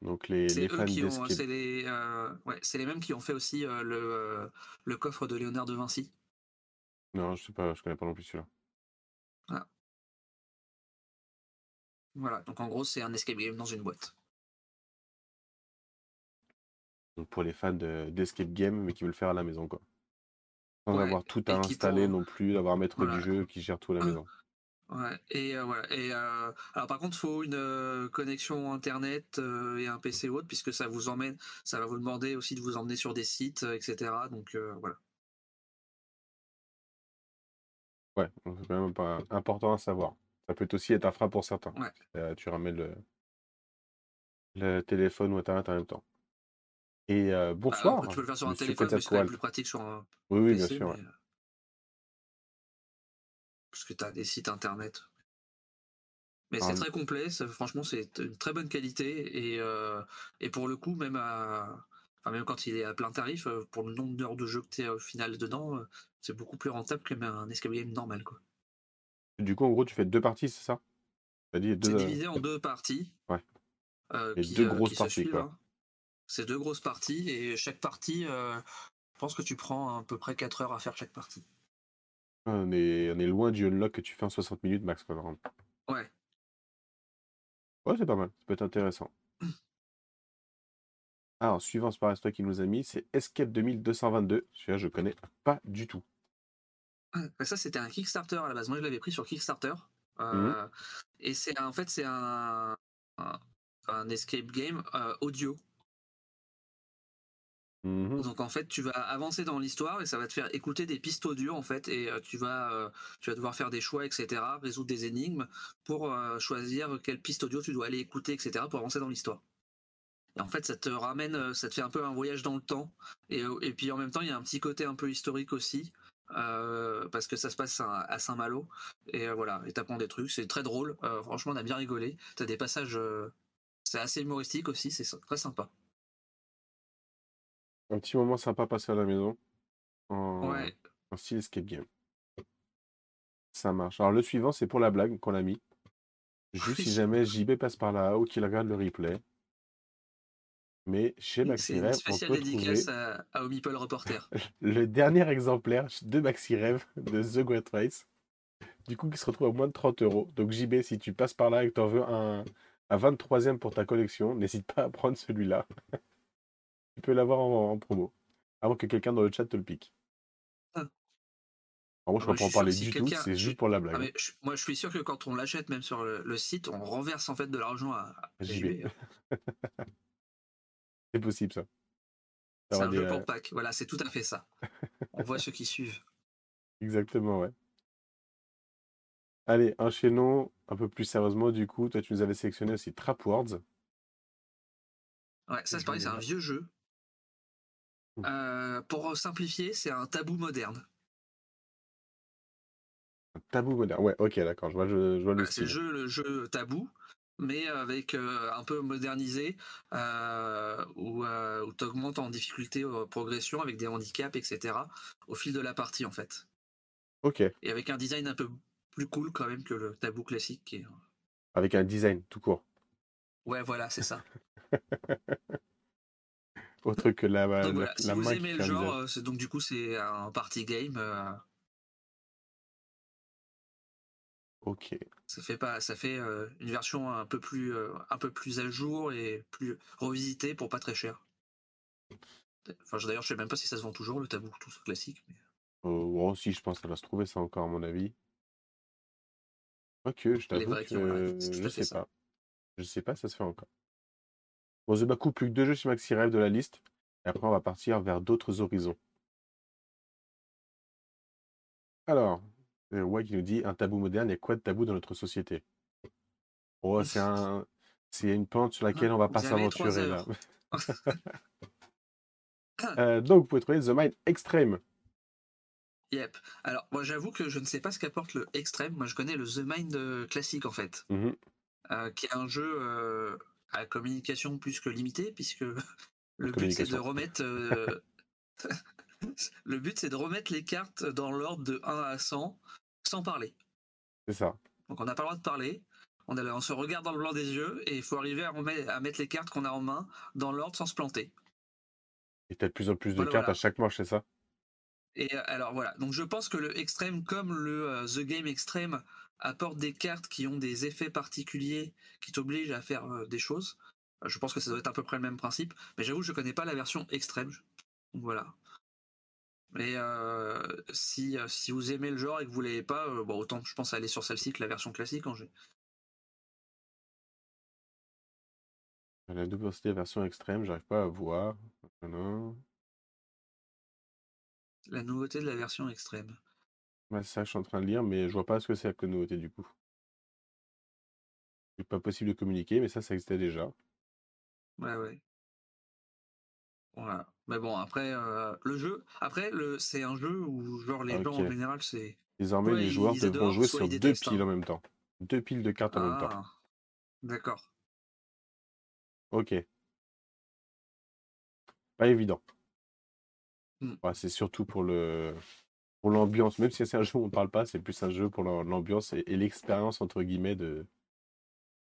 Donc les, C'est les eux fans qui ont, d'escape. c'est les, euh, ouais, c'est les mêmes qui ont fait aussi euh, le, euh, le coffre de Léonard de Vinci. Non, je sais pas, je connais pas non plus celui-là. Voilà, donc en gros c'est un escape game dans une boîte. Donc pour les fans de- d'escape game, mais qui veulent le faire à la maison, quoi. Sans Ouais, avoir tout à installer non plus, d'avoir un maître Voilà. du jeu qui gère tout à la maison. Ouais, et euh, voilà. Et euh, alors par contre, il faut une euh, connexion internet et un PC ou autre, puisque ça vous emmène, ça va vous demander aussi de vous emmener sur des sites, etc. Donc voilà. Ouais, c'est quand même pas important à savoir. Ça peut aussi être un frein pour certains. Ouais. Euh, tu ramènes le, le téléphone ou Internet en même temps. Et euh, bonsoir, tu peux le faire sur un téléphone, mais c'est quand même plus pratique sur un Oui, oui, bien sûr. mais, parce que tu as des sites internet. Mais Ah, c'est très complet, ça- franchement c'est une très bonne qualité et, euh, et pour le coup même à enfin, même quand il est à plein tarif pour le nombre d'heures de jeu que tu au final dedans, c'est beaucoup plus rentable que un escape game normal quoi. Du coup, en gros, tu fais deux parties, c'est ça? C'est deux. divisé en deux parties. Ouais. euh, Et qui, deux euh, grosses qui parties, suivent, quoi. hein. C'est deux grosses parties et chaque partie euh, je pense que tu prends à peu près 4 heures à faire chaque partie. On est, on est loin du unlock que tu fais en 60 minutes max, quoi. vraiment. Ouais. Ouais, c'est pas mal. Ça peut être intéressant. Alors, suivant, c'est pareil, toi qui nous a mis, c'est Escape 2222. Celui-là, je connais pas du tout. Ah, Ça, c'était un Kickstarter à la base. Moi, je l'avais pris sur Kickstarter. Mhm. Euh, Et c'est en fait, c'est un, un, un escape game euh, audio. Mhm. Donc en fait, tu vas avancer dans l'histoire et ça va te faire écouter des pistes audio en fait, et euh, tu vas tu vas devoir faire des choix, etc., résoudre des énigmes pour choisir quelle piste audio tu dois aller écouter, etc., pour avancer dans l'histoire. Et en fait, ça te ramène, ça te fait un peu un voyage dans le temps, et, et puis en même temps, il y a un petit côté un peu historique aussi. Euh, parce que ça se passe à à Saint-Malo et euh, voilà et t'apprends des trucs c'est très drôle euh, franchement on a bien rigolé t'as des passages c'est assez humoristique aussi c'est très sympa Un petit moment sympa passé à la maison. En, ouais en style escape game. Ça marche. Alors, le suivant, c'est pour la blague qu'on a mis. Juste si jamais JB passe par là ou qu'il regarde le replay. Mais chez c'est MaxiRev, une on spéciale peut trouver dédicace à, à Omeeple Reporter le dernier exemplaire de MaxiRev de The Great Race. Du coup, qui se retrouve à moins de 30 euros. Donc, JB, si tu passes par là et que tu en veux un, un 23e pour ta collection, n'hésite pas à prendre celui-là. tu peux l'avoir en, en promo. Avant que quelqu'un dans le chat te le pique. Ah. Alors, moi, je Ah ne bah, peux pas en parler si du tout, c'est juste pour la Ah, blague. mais je- moi, je suis sûr que quand on l'achète, même sur le, le site, on renverse en fait de l'argent à, à JB. JB. C'est possible, ça. C'est un des, jeu euh, pour Pâques. Voilà, c'est tout à fait ça. On voit ceux qui suivent. Exactement, ouais. Allez, enchaînons un peu plus sérieusement. Du coup, toi, tu nous avais sélectionné aussi Trap Words. Ouais, ça c'est pareil, c'est un vieux jeu. Mmh. Euh, pour simplifier, c'est un tabou moderne. Un tabou moderne. Ouais, ok, d'accord. Je vois, je, je vois le c'est le jeu, le jeu tabou, mais avec euh, un peu modernisé, euh, où, euh, où tu augmentes en difficulté, progression, avec des handicaps, etc., au fil de la partie en fait. Ok. Et avec un design un peu plus cool quand même que le tabou classique. qui est- Avec un design tout court. Ouais, voilà, c'est ça. Autre que la, la, Donc voilà, si la vous main qui aimez le genre, euh, donc du coup c'est un party game. euh, Ok. ça fait pas, ça fait euh, une version un peu plus, euh, un peu plus à jour et plus revisitée pour pas très cher. Enfin, je- d'ailleurs, je sais même pas si ça se vend toujours le tabou, tout ça classique. mais- Euh, oh, si, je pense que ça va se trouver, ça encore, à mon avis. Ok, je t'avoue que je sais ça. pas. Je sais pas, ça se fait encore. Bon, The Baku, plus que deux jeux chez Maxi Rêve de la liste. Et après, on va partir vers d'autres horizons. Alors, Ouais qui nous dit un tabou moderne, il y a quoi de tabou dans notre société? Oh, c'est un, c'est une pente sur laquelle on va Vous pas s'aventurer là. Euh, donc, vous pouvez trouver The Mind Extreme. Yep. Alors, moi, j'avoue que je ne sais pas ce qu'apporte le extrême. Moi, je connais le The Mind euh, classique en fait, Mhm. euh, qui est un jeu euh, à communication plus que limitée, puisque le but c'est de remettre. le but c'est de remettre les cartes dans l'ordre de 1 à 100 sans parler. C'est ça. Donc on n'a pas le droit de parler. On, a- on se regarde dans le blanc des yeux et il faut arriver à, mettre les cartes qu'on a en main dans l'ordre sans se planter. Et t'as de plus en plus de Voilà, cartes voilà. à chaque manche, c'est ça? Et euh, alors voilà, donc je pense que le extrême comme le euh, The Game Extreme apporte des cartes qui ont des effets particuliers qui t'obligent à faire euh, des choses. Je pense que ça doit être à peu près le même principe, mais j'avoue que je connais pas la version extrême. Donc voilà. Mais euh, si, euh, si vous aimez le genre et que vous l'avez pas, euh, bon, autant je pense aller sur celle-ci que la version classique en jeu. La double version extrême, j'arrive pas à voir. Non. La nouveauté de la version extrême. Ouais, ça, je suis en train de lire, mais je vois pas ce que c'est que nouveauté du coup. C'est pas possible de communiquer, mais ça, ça existait déjà. Ouais, ouais. Voilà. Mais bon, après, euh, le jeu, après, le, c'est un jeu où, genre, les gens en général, c'est. Désormais, les joueurs devront jouer sur deux détestent, piles hein. en même temps. Deux piles de cartes en même temps. Ah, d'accord. Ok. Pas évident. Hmm. Ouais, c'est surtout pour le pour l'ambiance. Même si c'est un jeu où on ne parle pas, c'est plus un jeu pour l'am- l'ambiance et, et l'expérience entre guillemets de,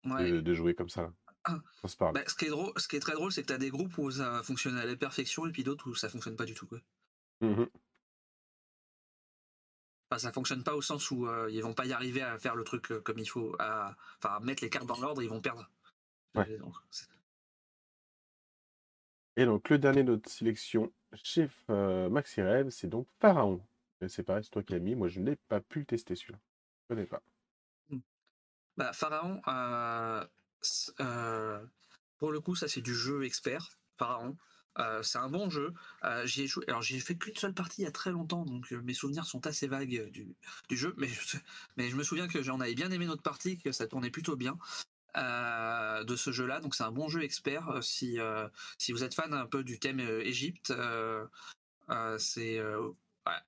Ouais. de, de jouer comme ça. Ah. On se parle. Bah, ce, qui est drôle, ce qui est très drôle, c'est que tu as des groupes où ça fonctionne à la perfection et puis d'autres où ça fonctionne pas du tout. Quoi. Mhm. Enfin, ça fonctionne pas au sens où euh, ils vont pas y arriver à faire le truc euh, comme il faut, à, enfin, à mettre les cartes dans l'ordre, ils vont perdre. Ouais. Et donc, c'est- Et donc, le dernier de notre sélection chez euh, Maxi Rêve, c'est donc Pharaon. C'est pareil, c'est toi qui as mis. Moi, je n'ai pas pu le tester celui-là. Je connais pas. Bah, Pharaon, euh, pour le coup, ça c'est du jeu expert. Pharaon, Euh, c'est un bon jeu. Euh, j'y ai joué. Alors j'y ai fait qu'une seule partie il y a très longtemps, donc euh, mes souvenirs sont assez vagues euh, du, jeu. Mais je, me souviens que j'en avais bien aimé notre partie, que ça tournait plutôt bien de ce jeu-là. Donc c'est un bon jeu expert. si vous êtes fan un peu du thème Égypte,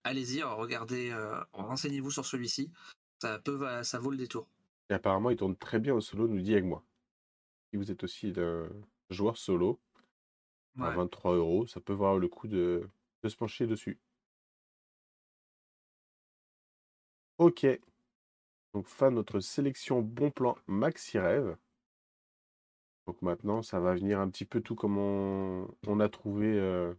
allez-y, regardez, renseignez-vous sur celui-ci. Ça peut, ça vaut le détour. Et apparemment, il tourne très bien au solo, nous dit avec moi. Si vous êtes aussi un joueur solo, à Ouais. 23 euros, ça peut valoir le coup de, de se pencher dessus. Ok. Donc, fin de notre sélection bon plan Maxi Rêve. Donc maintenant, ça va venir un petit peu tout comme on, on a trouvé euh,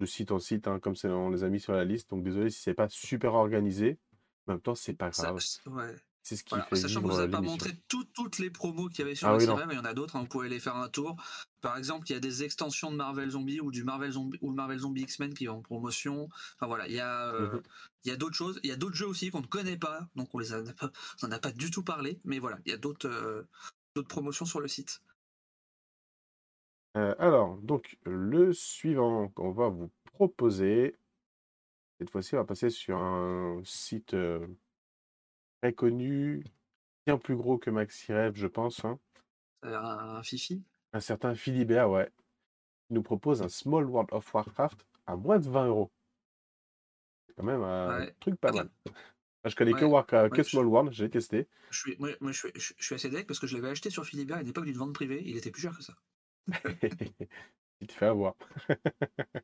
de site en site, hein, comme on les a mis sur la liste. Donc désolé si c'est pas super organisé. En même temps, c'est pas Ça- grave. ouais. C'est ce qui Voilà, fait Sachant qu'on vivre vous a euh, pas montré tout- toutes les promos qu'il y avait sur Ah la oui, série, non. mais il y en a d'autres, hein, vous pouvez aller faire un tour. Par exemple, il y a des extensions de Marvel Zombie ou du Marvel Zombie ou le Marvel Zombie X-Men qui est en promotion. Enfin voilà, il y a, euh, Mhm. il y a d'autres choses. Il y a d'autres jeux aussi qu'on ne connaît pas, donc on les a pas, on n'en a pas du tout parlé. Mais voilà, il y a d'autres euh, d'autres promotions sur le site. Euh, alors, donc, le suivant qu'on va vous proposer, cette fois-ci, on va passer sur un site très connu, bien plus gros que Maxi Rêve, je pense. hein. Euh, Un Fifi? Un certain Philibert, ouais. Il nous propose un Small World of Warcraft à moins de 20 euros. C'est quand même un Ouais. truc pas mal. Je connais que, Warcraft, que je- Small World, j'ai testé. Je suis, moi, moi, je, suis, je, je suis assez deck parce que je l'avais acheté sur Philibert à une époque d'une vente privée. Il était plus cher que ça. Il te fait avoir. Je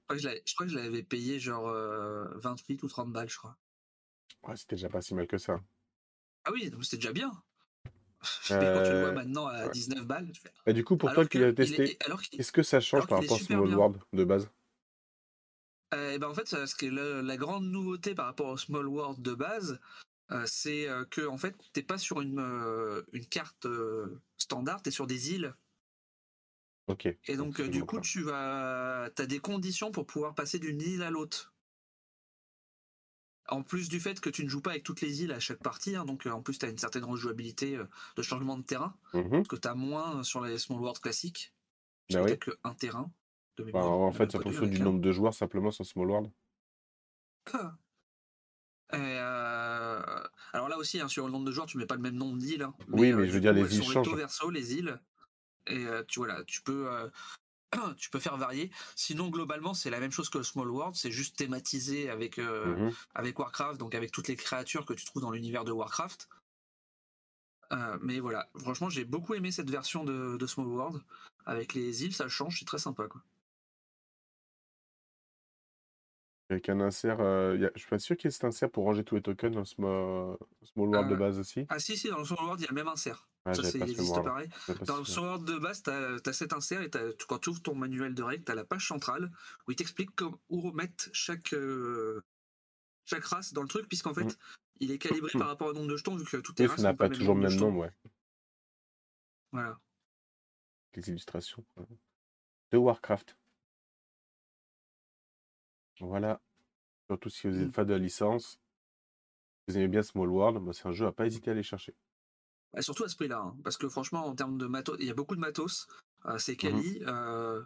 crois que je l'avais- je crois que je l'avais payé genre euh, 28 ou 30 balles, je crois. Ouais, c'était déjà pas si mal que ça. Ah oui, donc c'était déjà bien. Mais quand tu le vois Euh, maintenant à ouais. 19 balles, tu fais. Et du coup, pour Alors toi qui l'as testé, est- alors qu'il- qu'est-ce que ça change alors par rapport à Small. World de base? Euh, et ben en fait, ce qui est le- la grande nouveauté par rapport au Small World de base, euh, c'est euh, que en fait, t'es pas sur une, une carte standard, t'es sur des îles. Ok. Et donc, du coup, tu vas, as des conditions pour pouvoir passer d'une île à l'autre. En plus du fait que tu ne joues pas avec toutes les îles à chaque partie, hein, donc euh, en plus tu as une certaine rejouabilité euh, de changement de terrain, Mhm. que tu as moins sur les Small World classiques. Bah oui. que un terrain de mémoire. en fait, c'est pas en deux fonction avec du un. nombre de joueurs simplement sur Small World. Et, euh, alors là aussi, hein, sur le nombre de joueurs, tu mets pas le même nombre d'îles. hein, Oui, euh, mais je veux dire, coup, les îles changent. verso, les îles. Et euh, tu, voilà, tu, peux, euh, tu peux faire varier. Sinon, globalement, c'est la même chose que le Small World. C'est juste thématisé avec, euh, Mhm. avec Warcraft, donc avec toutes les créatures que tu trouves dans l'univers de Warcraft. Euh, mais voilà, franchement, j'ai beaucoup aimé cette version de, de Small World. Avec les îles, ça change, c'est très sympa. Quoi. Avec un insert, euh, y a- je suis pas sûr qu'il y ait cet insert pour ranger tous les tokens dans Small, Small World de Euh, base aussi. Ah si, si, dans le Small World, il y a le même insert. Ah, ça, j'avais c'est, pas il ce existe mémoire-là. pareil. J'avais pas Dans le souvenir. Sword de base, tu as, cet insert et t'as- quand tu ouvres ton manuel de règles, tu as la page centrale où il t'explique comme- où remettre chaque, euh, chaque race dans le truc, puisqu'en fait, Mm. il est calibré par rapport au nombre de jetons, vu que toutes Oui, les ça races n'a n'ont pas pas toujours le nombre de même jetons. nombre, ouais. Voilà. Les illustrations de Warcraft. Voilà. Surtout si vous êtes Mm. fan de la licence, vous aimez bien Small World, bah, c'est un jeu à pas hésiter à aller chercher. Et surtout à ce prix-là, hein, parce que franchement, en termes de matos, il y a beaucoup de matos, euh, c'est Mhm. quali. euh,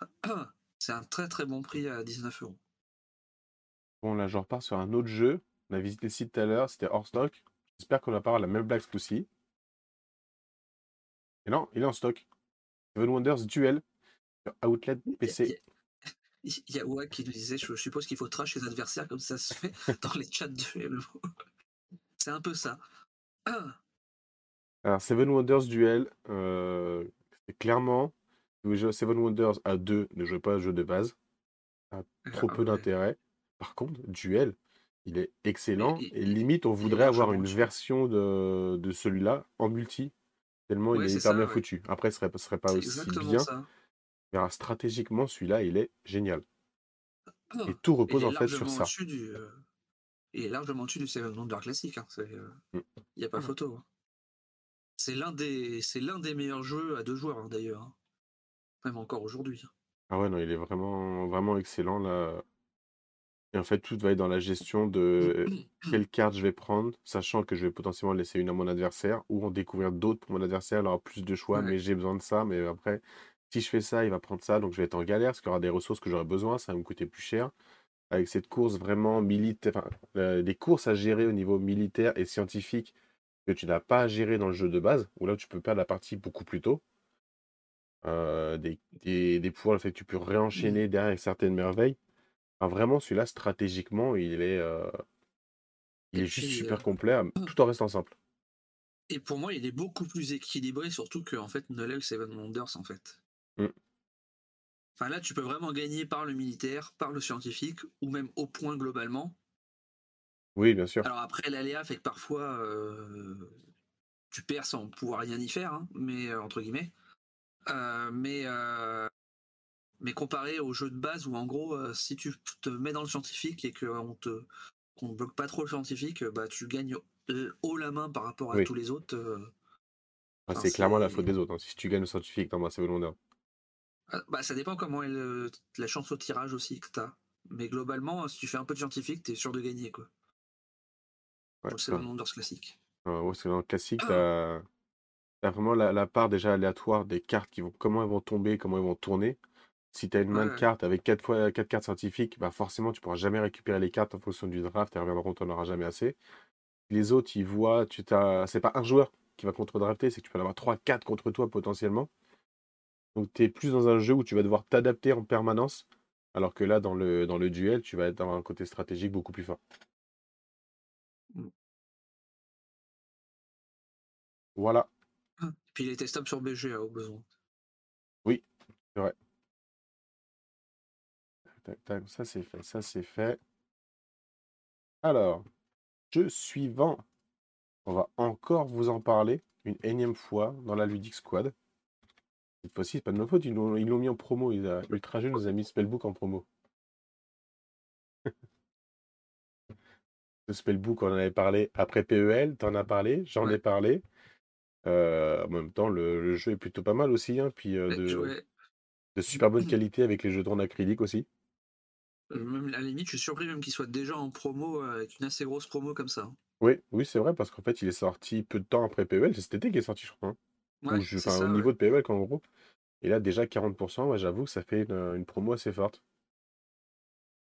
c'est un très très bon prix à 19 euros. Bon, là, je repars sur un autre jeu. On a visité le site tout à l'heure, c'était hors stock. J'espère qu'on va pas avoir la même blague ce coup-ci. Et non, il est en stock. Seven Wonders Duel sur Outlet PC. Il y a qui nous disait Je suppose qu'il faut trash ses adversaires comme ça se fait dans les chats de MMO. C'est un peu ça. Ah, Alors, Seven Wonders Duel, euh, c'est clairement, si vous jouez à Seven Wonders à 2, ne jouez pas au jeu de base. Ça a trop ah peu ouais. d'intérêt. Par contre, Duel, il est excellent. et limite, on est voudrait avoir une version de, de celui-là en multi. Tellement il est c'est hyper ça, bien ouais. foutu. Après, ce serait, ce serait pas aussi bien. ça. Mais alors, stratégiquement, celui-là, il est génial. Et tout il repose en fait sur ça. du. euh, Il est largement au-dessus du Seven Wonders classique. hein, euh, Mm. Il n'y a pas photo. hein. C'est l'un des, des meilleurs jeux à deux joueurs hein, d'ailleurs. hein. Même encore aujourd'hui. hein. Ah ouais, non, il est vraiment, vraiment excellent là. Et en fait, tout va être dans la gestion de quelle carte je vais prendre, sachant que je vais potentiellement laisser une à mon adversaire ou en découvrir d'autres pour mon adversaire. Aura plus de choix, Ouais. mais j'ai besoin de ça. Mais après, si je fais ça, il va prendre ça, donc je vais être en galère parce qu'il y aura des ressources que j'aurai besoin, ça va me coûter plus cher. Avec cette course vraiment militaire, enfin, euh, des courses à gérer au niveau militaire et scientifique que tu n'as pas à gérer dans le jeu de base, où là tu peux perdre la partie beaucoup plus tôt. Euh, des, des, des pouvoirs, le fait que tu peux réenchaîner derrière avec certaines merveilles. Enfin, vraiment, celui-là, stratégiquement, il est, euh, il est juste super euh, complet, tout en restant simple. et pour moi, il est beaucoup plus équilibré, surtout que en fait, No Level Seven Wonders, en fait. Mm. Enfin là, tu peux vraiment gagner par le militaire, par le scientifique, ou même au point globalement. Oui, bien sûr. Alors après, l'aléa fait que parfois, euh, tu perds sans pouvoir rien y faire, hein, mais euh, entre guillemets. Euh, mais mais comparé au jeu de base où en gros, si tu te mets dans le scientifique et qu'on te qu'on bloque pas trop le scientifique, bah tu gagnes haut la main par rapport à Oui. tous les autres. Enfin, Enfin, c'est clairement la faute des autres. hein. Si tu gagnes le scientifique dans ma Seven Wonder. Ah, Bah ça dépend comment est le- la chance au tirage aussi que t'as. Mais globalement, si tu fais un peu de scientifique, t'es sûr de gagner quoi. Ouais, C'est le Wonders classique. ouais, c'est dans le classique, Ah. t'as as vraiment la, la part déjà aléatoire des cartes, qui vont, comment elles vont tomber, comment elles vont tourner. Si tu as une main de Ouais. cartes avec 4 fois quatre cartes scientifiques, bah forcément tu pourras jamais récupérer les cartes en fonction du draft, elles reviendront, tu n'en auras jamais assez. Les autres, ils voient, tu t'as. C'est pas un joueur qui va contre-drafter, c'est que tu peux en avoir 3, 4 contre toi potentiellement. Donc tu es plus dans un jeu où tu vas devoir t'adapter en permanence. Alors que là, dans le, dans le duel, tu vas être dans un côté stratégique beaucoup plus fort. Mm. Voilà. Puis il est testable sur BGA au besoin. Oui, c'est vrai. Tac, tac, ça c'est fait, ça c'est fait. Alors, jeu suivant. On va encore vous en parler une énième fois dans la Ludic Squad. Cette fois-ci, c'est pas de ma faute, ils l'ont ils l'ont mis en promo. Il a, Ultra Jeu nous a mis Spellbook en promo. Le Spellbook, on en avait parlé après PEL, t'en as parlé, j'en ai parlé. Euh, en même temps, le, le jeu est plutôt pas mal aussi, hein, puis euh, de, je- ouais, de super bonne qualité avec les jeux en acrylique aussi. euh, même à la limite, je suis surpris même qu'il soit déjà en promo avec une assez grosse promo comme ça. hein. Oui, oui, c'est vrai, parce qu'en fait, il est sorti peu de temps après PEL. C'est cet été qu'il est sorti, je crois. hein. Ouais, je- ça. au ouais. niveau de PEL, en gros. Et là, déjà 40%, ouais, j'avoue que ça fait une, une promo assez forte.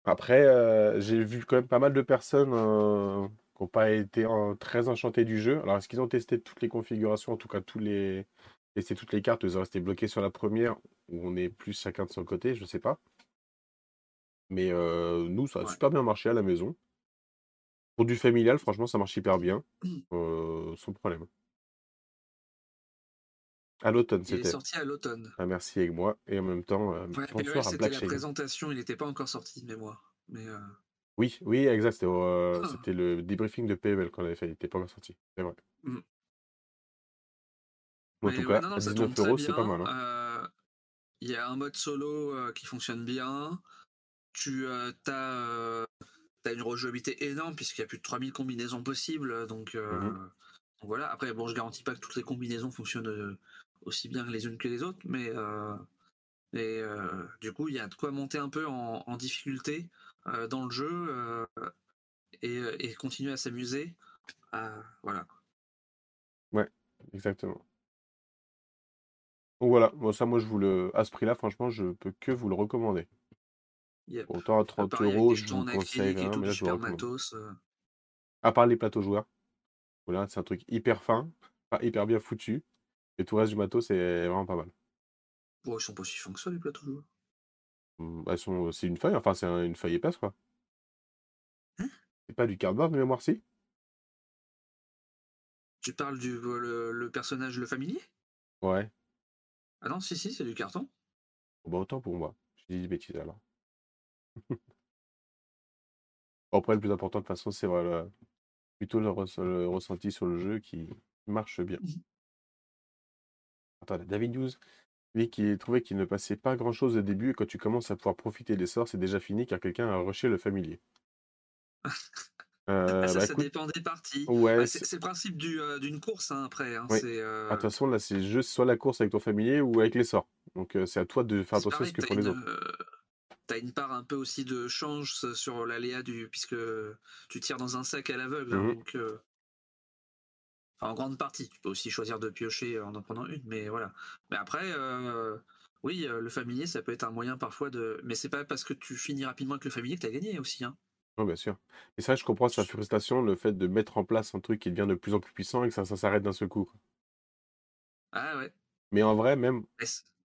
Après, euh, j'ai vu quand même pas mal de personnes euh, qui n'ont pas été euh, très enchantées du jeu. Alors, est-ce qu'ils ont testé toutes les configurations, en tout cas tous les... testé toutes les cartes, ils ont resté bloqués sur la première, où on est plus chacun de son côté, je sais pas. Mais euh, nous, ça a Ouais. super bien marché à la maison. Pour du familial, franchement, ça marche hyper bien. Euh, sans problème. À l'automne, Il est c'était. sorti à l'automne. Ah, merci avec moi. Et en même temps, euh, Ouais, bonsoir PEL, à c'était Black la présentation, il n'était pas encore sorti de mémoire. Mais euh, Oui, oui, exact. C'était euh, Ah. c'était le débriefing de PEL qu'on avait fait. Il n'était pas encore sorti. C'est vrai. Mm. En mais tout ouais, cas, non, non, à ça tourne 19 très euros, bien. c'est pas mal. hein. Euh, Il y a un mode solo euh, qui fonctionne bien. Tu as, une rejouabilité énorme puisqu'il y a plus de 3000 combinaisons possibles. Donc, euh, Mhm. donc voilà. Après, bon, je garantis pas que toutes les combinaisons fonctionnent euh, aussi bien les unes que les autres, mais euh, et, euh, du coup, il y a de quoi monter un peu en, en difficulté euh, dans le jeu euh, et, et continuer à s'amuser. Euh, voilà. Exactement. Donc voilà, bon, ça, moi, je vous le. À ce prix-là, franchement, je peux que vous le recommander. Yep. Autant à Euh, 30 pareil, avec euros, je vous conseille acrylique et 20, tout, mais du là, je vous matos. euh. À part les plateaux joueurs. Voilà, c'est un truc hyper fin, pas hyper bien foutu. Et tout le reste du matos, c'est vraiment pas mal. Bon, ils sont pas si fins que ça, les plateaux joueurs. Hum, elles sont- C'est une feuille, enfin, c'est un- une feuille épaisse, quoi. Hein? C'est pas du cardboard de mémoire, si? Tu parles du le, le personnage, le familier? Ouais. Ah non, si, si, c'est du carton. Bon, bah, autant pour moi. J'ai dit des bêtises alors. Après, le plus important, de toute façon, c'est voilà, plutôt le, res- le ressenti sur le jeu qui marche bien. Attends, David Hughes, lui qui trouvait qu'il ne passait pas grand-chose au début, et quand tu commences à pouvoir profiter des sorts, c'est déjà fini car quelqu'un a rushé le familier. Euh, Ah, ça, bah, ça écoute, dépend des parties. ouais, Bah, c'est- le principe du, euh, d'une course hein, après. hein, Oui. euh, Ah, de toute façon, là, c'est juste soit la course avec ton familier ou avec les sorts. Donc c'est à toi de faire attention à ce que tu font les autres. heu, une part un peu aussi de chance sur l'aléa du puisque tu tires dans un sac à l'aveugle, hein, Mmh donc en grande partie. Tu peux aussi choisir de piocher en en prenant une, mais voilà. Mais après, heu, oui, heu, le familier, ça peut être un moyen parfois de mais c'est pas parce que tu finis rapidement avec le familier que tu as gagné aussi, hein. Ouais, bien sûr. Et ça, je comprends sa frustration, le fait de mettre en place un truc qui devient de plus en plus puissant et que ça ça s'arrête d'un seul coup, quoi. Ah ouais. Mais en vrai, même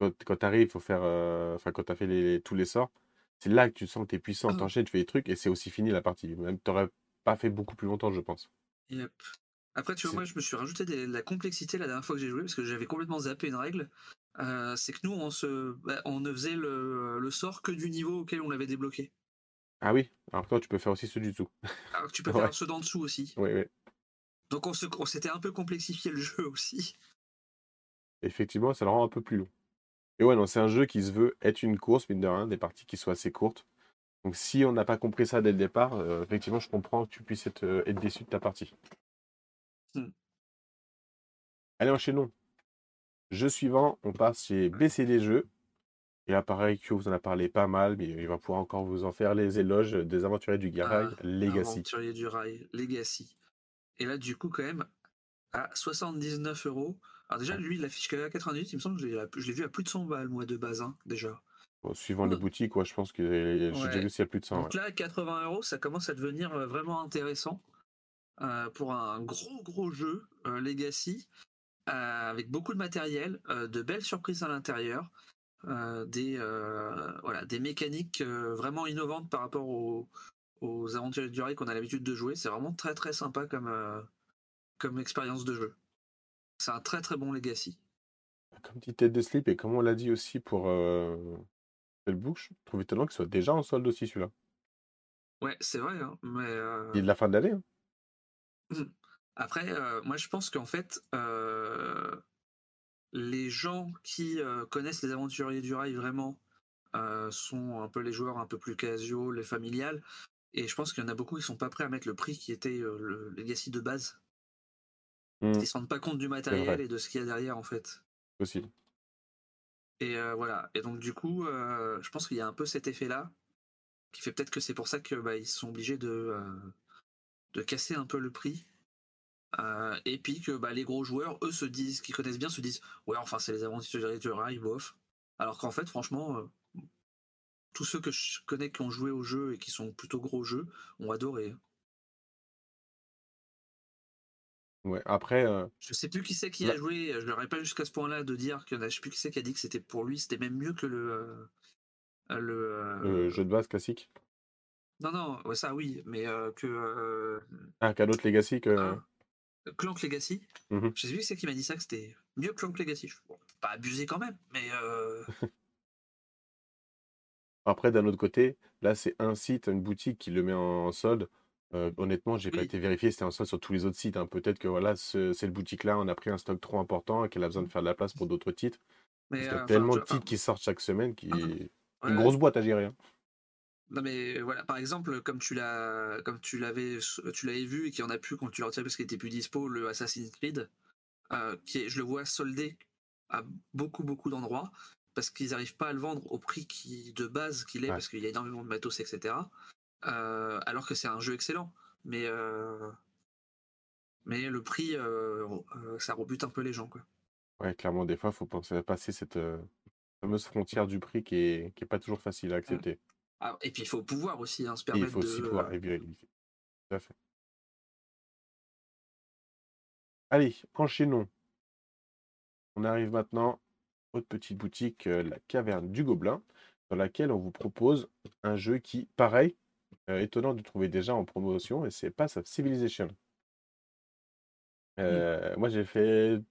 quand quand tu arrives, faut faire, heu, enfin quand tu as fait les tous les sorts, c'est là que tu sens que tu es puissant, tu enchaînes, tu fais des trucs et c'est aussi fini la partie. Même tu aurais pas fait beaucoup plus longtemps, je pense. Yep. Après, tu vois, moi, je me suis rajouté de la complexité la dernière fois que j'ai joué parce que j'avais complètement zappé une règle. Heu, c'est que nous, on se bah, on ne faisait le le sort que du niveau auquel on l'avait débloqué. ah oui? Alors toi, tu peux faire aussi ceux du dessous. Alors que tu peux Ouais, faire ceux d'en dessous aussi. oui, oui. Donc on s'était un peu complexifié le jeu aussi. Effectivement, ça le rend un peu plus long. Et ouais, non, c'est un jeu qui se veut être une course, mine de rien, des parties qui soient assez courtes. Donc si on n'a pas compris ça dès le départ, heu, effectivement, je comprends que tu puisses être, être déçu de ta partie. Mmh. Allez, enchaînons. Jeu suivant, on passe chez BCD Jeux. Et là, pareil, Kyo vous en a parlé pas mal, mais il va pouvoir encore vous en faire les éloges des aventuriers du Garay Ah, Legacy. Aventurier du rail, Legacy. Et là, du coup, quand même, à 79 euros. Alors déjà, lui, il affiche qu'à 98, il me semble que je l'ai vu à plus de 100 balles, moi, de base, hein, déjà. Bon, suivant les Ouais. boutiques, ouais, je pense que j'ai déjà Ouais. vu s'il y a plus de 100. Donc là, 80 euros, ça commence à devenir euh, vraiment intéressant euh, pour un gros, gros jeu euh, Legacy, euh, avec beaucoup de matériel, euh, de belles surprises à l'intérieur, euh, des, euh, voilà, des mécaniques euh, vraiment innovantes par rapport aux, aux aventures du rail qu'on a l'habitude de jouer. C'est vraiment très, très sympa comme, euh, comme expérience de jeu. C'est un très, très bon Legacy. Comme dit tête de slip, et comme on l'a dit aussi pour euh, Bouche, je trouve étonnant qu'il soit déjà en solde aussi celui-là. Ouais, c'est vrai, hein, mais... euh, Il est de la fin de l'année. hein. Après, euh, moi je pense qu'en fait, euh, les gens qui euh, connaissent les aventuriers du rail vraiment sont un peu les joueurs un peu plus casuaux, les familiales, et je pense qu'il y en a beaucoup qui sont pas prêts à mettre le prix qui était le Legacy de base. Hmm, Ils se rendent pas compte du matériel et de ce qu'il y a derrière en fait. aussi. Et voilà. Et donc du coup, je pense qu'il y a un peu cet effet-là qui fait peut-être que c'est pour ça que bah, sont obligés de de casser un peu le prix. Euh, et puis que bah, les gros joueurs, eux, se disent, qui connaissent bien, se disent Ouais, enfin, c'est les aventuriers du rail, bof. Alors qu'en fait, franchement, euh, tous ceux que je connais qui ont joué au jeu et qui sont plutôt gros jeux ont adoré. Ouais. Après, euh, Je sais plus qui c'est qui a joué, je n'aurais pas jusqu'à ce point-là de dire que je sais plus qui c'est qui a dit que c'était pour lui, c'était même mieux que le. le euh, le jeu de base classique. Non, non, ouais, ça oui, mais euh, que. euh, Ah, qu'un autre Legacy que. Ah. Clank Legacy. Mhm. Je sais plus qui c'est qui m'a dit ça, que c'était mieux que Clank Legacy. Bon, pas abusé quand même, mais. euh, Après, d'un autre côté, là, c'est un site, une boutique qui le met en solde. Euh, honnêtement, j'ai pas Oui. été vérifié, c'était en solde sur tous les autres sites. hein. Peut-être que voilà, ce- cette boutique-là, on a pris un stock trop important et qu'elle a besoin de faire de la place pour d'autres titres. mais Parce qu'il y a euh, tellement de titres qui sortent chaque semaine qui Ah, une ouais, grosse boîte à gérer. hein. Non mais voilà, par exemple, comme tu l'as, comme tu l'avais, tu l'avais vu et qu'il y en a plus quand tu l'as retiré parce qu'il était plus dispo, le Assassin's Creed, euh, qui est, je le vois soldé à beaucoup beaucoup d'endroits parce qu'ils n'arrivent pas à le vendre au prix qui de base qu'il est Ouais. parce qu'il y a énormément de matos etc. Euh, alors que c'est un jeu excellent, mais euh, mais le prix, euh, euh, ça rebute un peu les gens quoi. Ouais, clairement, des fois, il faut penser à passer cette euh, fameuse frontière du prix qui est, qui est pas toujours facile à accepter. Ah, et puis il faut pouvoir aussi hein, se Et il permettre faut aussi de. pouvoir et vérifier. Tout à fait. Allez, enchaînons. On arrive maintenant aux petite boutique, euh, la Caverne du Gobelin, dans laquelle on vous propose un jeu qui, pareil, euh, étonnant de trouver déjà en promotion, et c'est Pass of Civilization. Euh, Moi, j'ai fait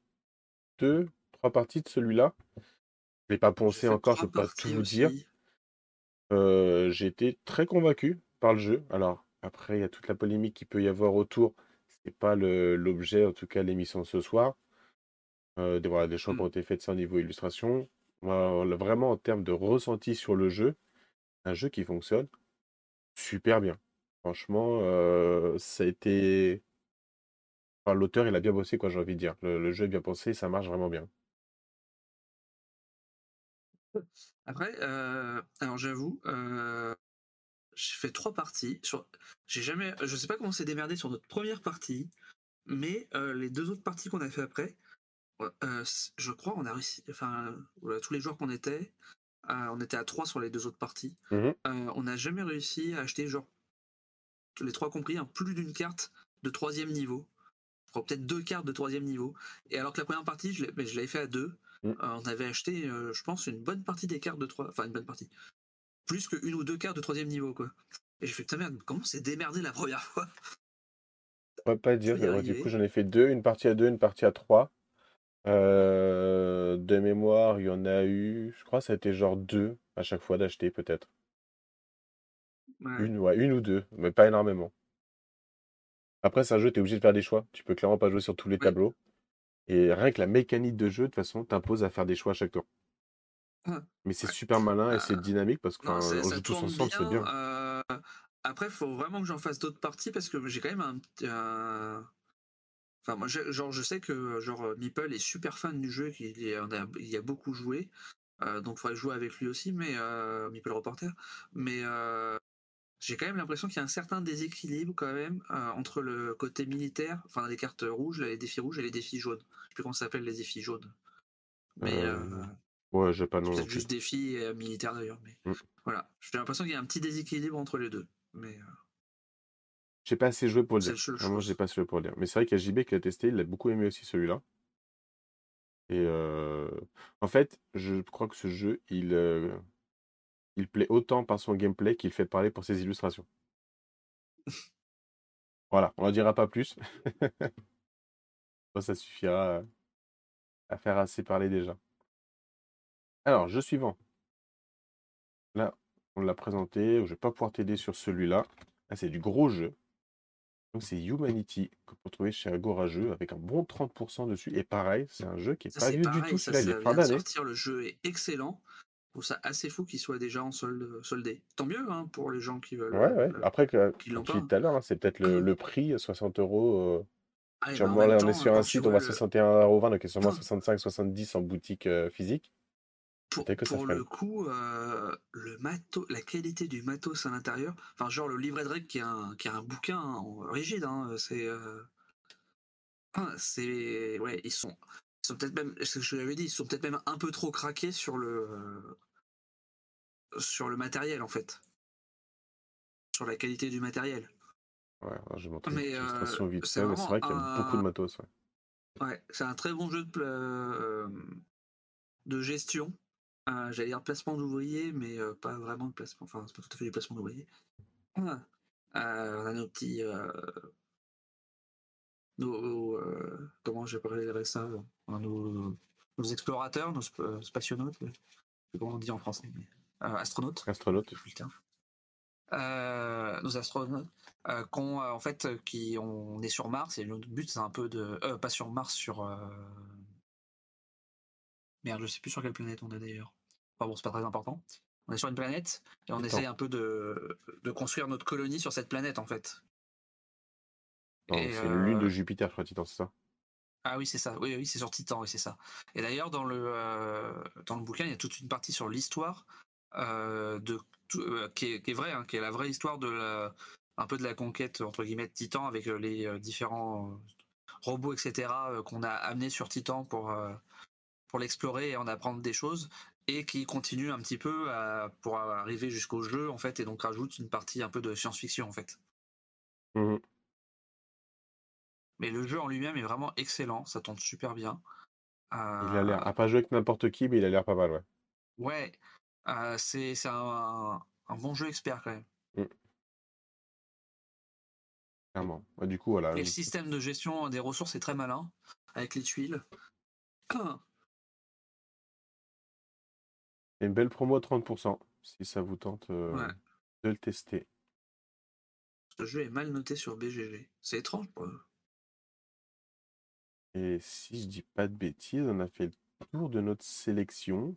deux, trois parties de celui-là. Je l'ai pas poncé encore, je trois peux pas tout vous dire. aussi. Euh, j'ai été très convaincu par le jeu. Alors, après, il y a toute la polémique qu'il peut y avoir autour. C'est pas l'objet, en tout cas, de l'émission de ce soir. Euh, des, voilà, des choix qui Mm. ont été faits de ça au niveau illustration. Vraiment, en termes de ressenti sur le jeu, un jeu qui fonctionne super bien. Franchement, euh, ça a été. Enfin, l'auteur, il a bien bossé, quoi, j'ai envie de dire. Le, le jeu est bien pensé, ça marche vraiment bien. Après, euh, alors j'avoue, euh, j'ai fait trois parties. Sur... J'ai jamais, je sais pas comment c'est démerdé sur notre première partie, mais euh, les deux autres parties qu'on a fait après, je crois, on a réussi. Enfin, tous les joueurs qu'on était, on était à trois sur les deux autres parties. Euh, on n'a jamais réussi à acheter genre les trois compris, hein, plus d'une carte de troisième niveau. Peut-être deux cartes de troisième niveau. Et alors que la première partie, je l'avais fait à deux. Mm. Euh, on avait acheté, euh, je pense, une bonne partie des cartes de trois. Enfin, une bonne partie. Plus qu'une ou deux cartes de troisième niveau, quoi. Et j'ai fait, putain merde, comment c'est démerdé la première fois? On va pas dire, du coup, j'en ai fait deux, une partie à deux, une partie à trois. Euh, de mémoire, il y en a eu, je crois que ça a été genre deux à chaque fois d'acheter, peut-être. Ouais. Une, ouais, une ou deux, mais pas énormément. Après, c'est un jeu, tu es obligé de faire des choix. Tu peux clairement pas jouer sur tous les Ouais. tableaux. Et rien que la mécanique de jeu, de toute façon, t'impose à faire des choix à chaque tour. Ah, Mais c'est ouais. super malin et c'est Euh, dynamique parce qu'on c'est- joue tous ensemble, c'est bien. euh, Après, faut vraiment que j'en fasse d'autres parties parce que j'ai quand même un Enfin, moi, genre, je sais que genre Meeple est super fan du jeu, qu'il y a, il y a beaucoup joué, euh, donc il faudrait jouer avec lui aussi, mais euh, Meeple reporter. Mais euh, j'ai quand même l'impression qu'il y a un certain déséquilibre quand même euh, entre le côté militaire, enfin les cartes rouges, les défis rouges et les défis jaunes. Je sais plus comment ça s'appelle les défis jaunes. Mais Euh, euh, Ouais, j'ai pas le non peut-être juste défis euh, militaires d'ailleurs. Mais Mm. voilà, j'ai l'impression qu'il y a un petit déséquilibre entre les deux. Mais J'ai pas assez joué pour le dire. seule Vraiment, j'ai pas assez joué pour le dire. Mais c'est vrai qu'il y a JB qui l'a testé, il a beaucoup aimé aussi celui-là. Et euh, en fait, je crois que ce jeu, il, il plaît autant par son gameplay qu'il fait parler pour ses illustrations. Voilà, on n'en dira pas plus. Bon, ça suffira euh, à faire assez parler déjà. Alors, jeu suivant. Là, on l'a présenté. Je vais pas pouvoir t'aider sur celui-là. Là, c'est du gros jeu. Donc, c'est Humanity que vous trouver chez Agora Jeux avec un bon 30% dessus. Et pareil, c'est un jeu qui est Ça pas vieux du tout. ça, il est vient de sortir, le jeu est excellent. Trouve ça assez fou qu'il soit déjà en solde, soldé. Tant mieux hein, pour les gens qui veulent, Ouais, ouais. euh, Après, que, qui l'ont tout à l'heure, hein, c'est peut-être le, le prix, 60 euros. euh, Ah, ben, on est temps, sur un site, on va le, 61,20€, donc il a sûrement 65-70 en boutique euh, physique. pour, que le coup, euh, le matos, la qualité du matos à l'intérieur, enfin genre le livret de règles qui est un, qui est un bouquin hein, rigide, hein, c'est, euh, c'est, ouais, ils sont, ils sont peut-être même, ce que je l'avais dit, ils sont peut-être même un peu trop craqués sur le, sur le matériel en fait, sur la qualité du matériel. Ouais, je vais montrer une Mais petite euh, illustration vite c'est vrai qu'il y a beaucoup de matos. ouais. ouais, c'est un très bon jeu de, euh, de gestion. Euh, J'allais dire placement d'ouvriers, mais euh, pas vraiment de placement. Enfin, c'est pas tout à fait du placement d'ouvriers. Ah. Euh, on a nos petits. nos, comment j'appellerais ça nos, nos explorateurs, nos sp- spationautes. Je sais pas comment on dit en français. mais, euh, astronautes. Astronaute. j'ai plus le terme. Euh, nos astronautes, euh, qu'on, euh, en fait, qui on est sur Mars et notre but c'est un peu de, pas sur Mars, sur merde, je sais plus sur quelle planète on est d'ailleurs. Enfin bon, c'est pas très important. On est sur une planète et on essaye un peu de, de construire notre colonie sur cette planète en fait. Et, c'est une lune de Jupiter, je crois, Titan, c'est ça? Ah oui, c'est ça. Oui, oui, c'est sur Titan, oui, c'est ça. Et d'ailleurs, dans le euh, dans le bouquin, il y a toute une partie sur l'histoire de tout- euh, qui, est, qui est vraie, hein, qui est la vraie histoire de la, un peu de la conquête entre guillemets de Titan avec euh, les euh, différents euh, robots, etc. euh, qu'on a amenés sur Titan pour euh, pour l'explorer et en apprendre des choses et qui continue un petit peu à- pour arriver jusqu'au jeu en fait et donc rajoute une partie un peu de science-fiction en fait. Mhm. Mais le jeu en lui-même est vraiment excellent, ça tourne super bien. Il a l'air, Euh, à pas jouer avec n'importe qui, mais il a l'air pas mal, ouais. Ouais, euh, c'est un, un bon jeu expert quand même. Mm, clairement. Ouais, du coup, voilà. Et le système de gestion des ressources est très malin, avec les tuiles. une belle promo à 30%, si ça vous tente euh, Ouais, de le tester. ce jeu est mal noté sur BGG. C'est étrange. quoi. Et si je dis pas de bêtises, on a fait le tour de notre sélection.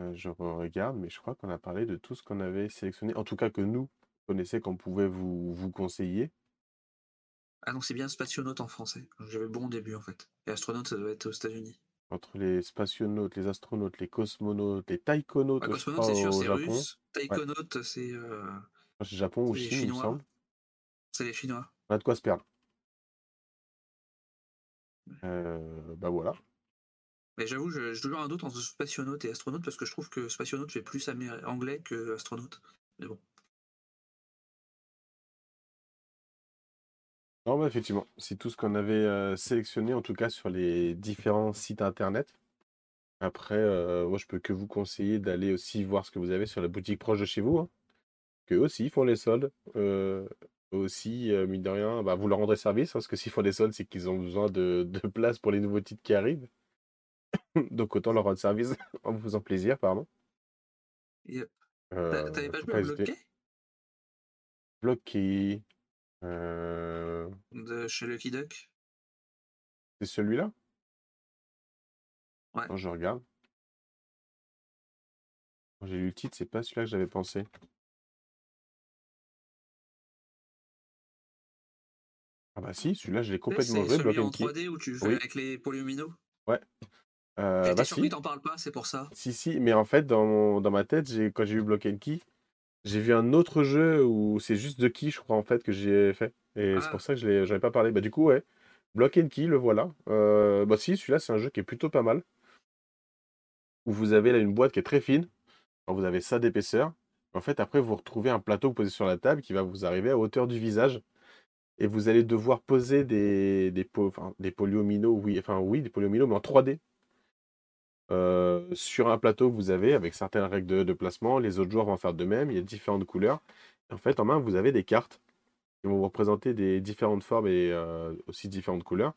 Euh, je regarde, mais je crois qu'on a parlé de tout ce qu'on avait sélectionné, en tout cas que nous connaissait qu'on pouvait vous, vous conseiller. Ah non, c'est bien spationaute en français. J'avais bon au début en fait. Et astronaute, ça doit être aux États-Unis. Entre les spationautes, les astronautes, les cosmonautes, les taïkonautes, Bah, je cosmonaute, crois, c'est sûr, c'est Japon. russe. Taïkonaute, c'est euh, c'est Japon ou Chine, il me Chinois. semble. C'est les Chinois. On a de quoi se perdre. Euh, bah voilà. Mais j'avoue, je- j'ai toujours un doute entre spationaute et astronaute parce que je trouve que spationaute fait plus anglais que astronaute. Mais bon. Non, bah, effectivement, c'est tout ce qu'on avait euh, sélectionné, en tout cas sur les différents sites internet. Après, euh, moi, je peux que vous conseiller d'aller aussi voir ce que vous avez sur la boutique proche de chez vous. hein. Que aussi, ils font les soldes. Euh, aussi, mine de rien, bah, vous leur rendrez service, hein, parce que s'ils font des soldes, c'est qu'ils ont besoin de, de place pour les nouveaux titres qui arrivent. Donc, autant leur rendre service en vous faisant plaisir, pardon. Yep. Euh, T'a- T'avais pas joué à. Bloqué? Bloqué. Euh, de chez Lucky Duck? C'est celui-là? Ouais. Non, je regarde. Quand J'ai lu le titre, c'est pas celui-là que j'avais pensé. Ah bah si, celui-là, je l'ai complètement C'est joué, celui Block en and Key. 3D où tu joues Oui. avec les polyomino? Ouais. Euh, J'étais bah surpris si, t'en parles pas, c'est pour ça. si, si, mais en fait, dans, mon- dans ma tête, j'ai, quand j'ai vu Block and Key, j'ai vu un autre jeu où c'est juste de Key, je crois, en fait, que j'ai fait. Et c'est Ah. pour ça que je j'en ai pas parlé. Bah du coup, ouais, Block and Key, le voilà. Euh, bah si, celui-là, c'est un jeu qui est plutôt pas mal. Où vous avez là une boîte qui est très fine. Alors, vous avez ça d'épaisseur. En fait, après, vous retrouvez un plateau posé sur la table qui va vous arriver à hauteur du visage. Et vous allez devoir poser des, des, po- enfin, des polyomino, oui, enfin oui, des polyomino, mais en 3D. Sur un plateau vous avez avec certaines règles de, placement. Les autres joueurs vont faire de même. Il y a différentes couleurs. En fait, en main, vous avez des cartes qui vont vous représenter des différentes formes et aussi différentes couleurs.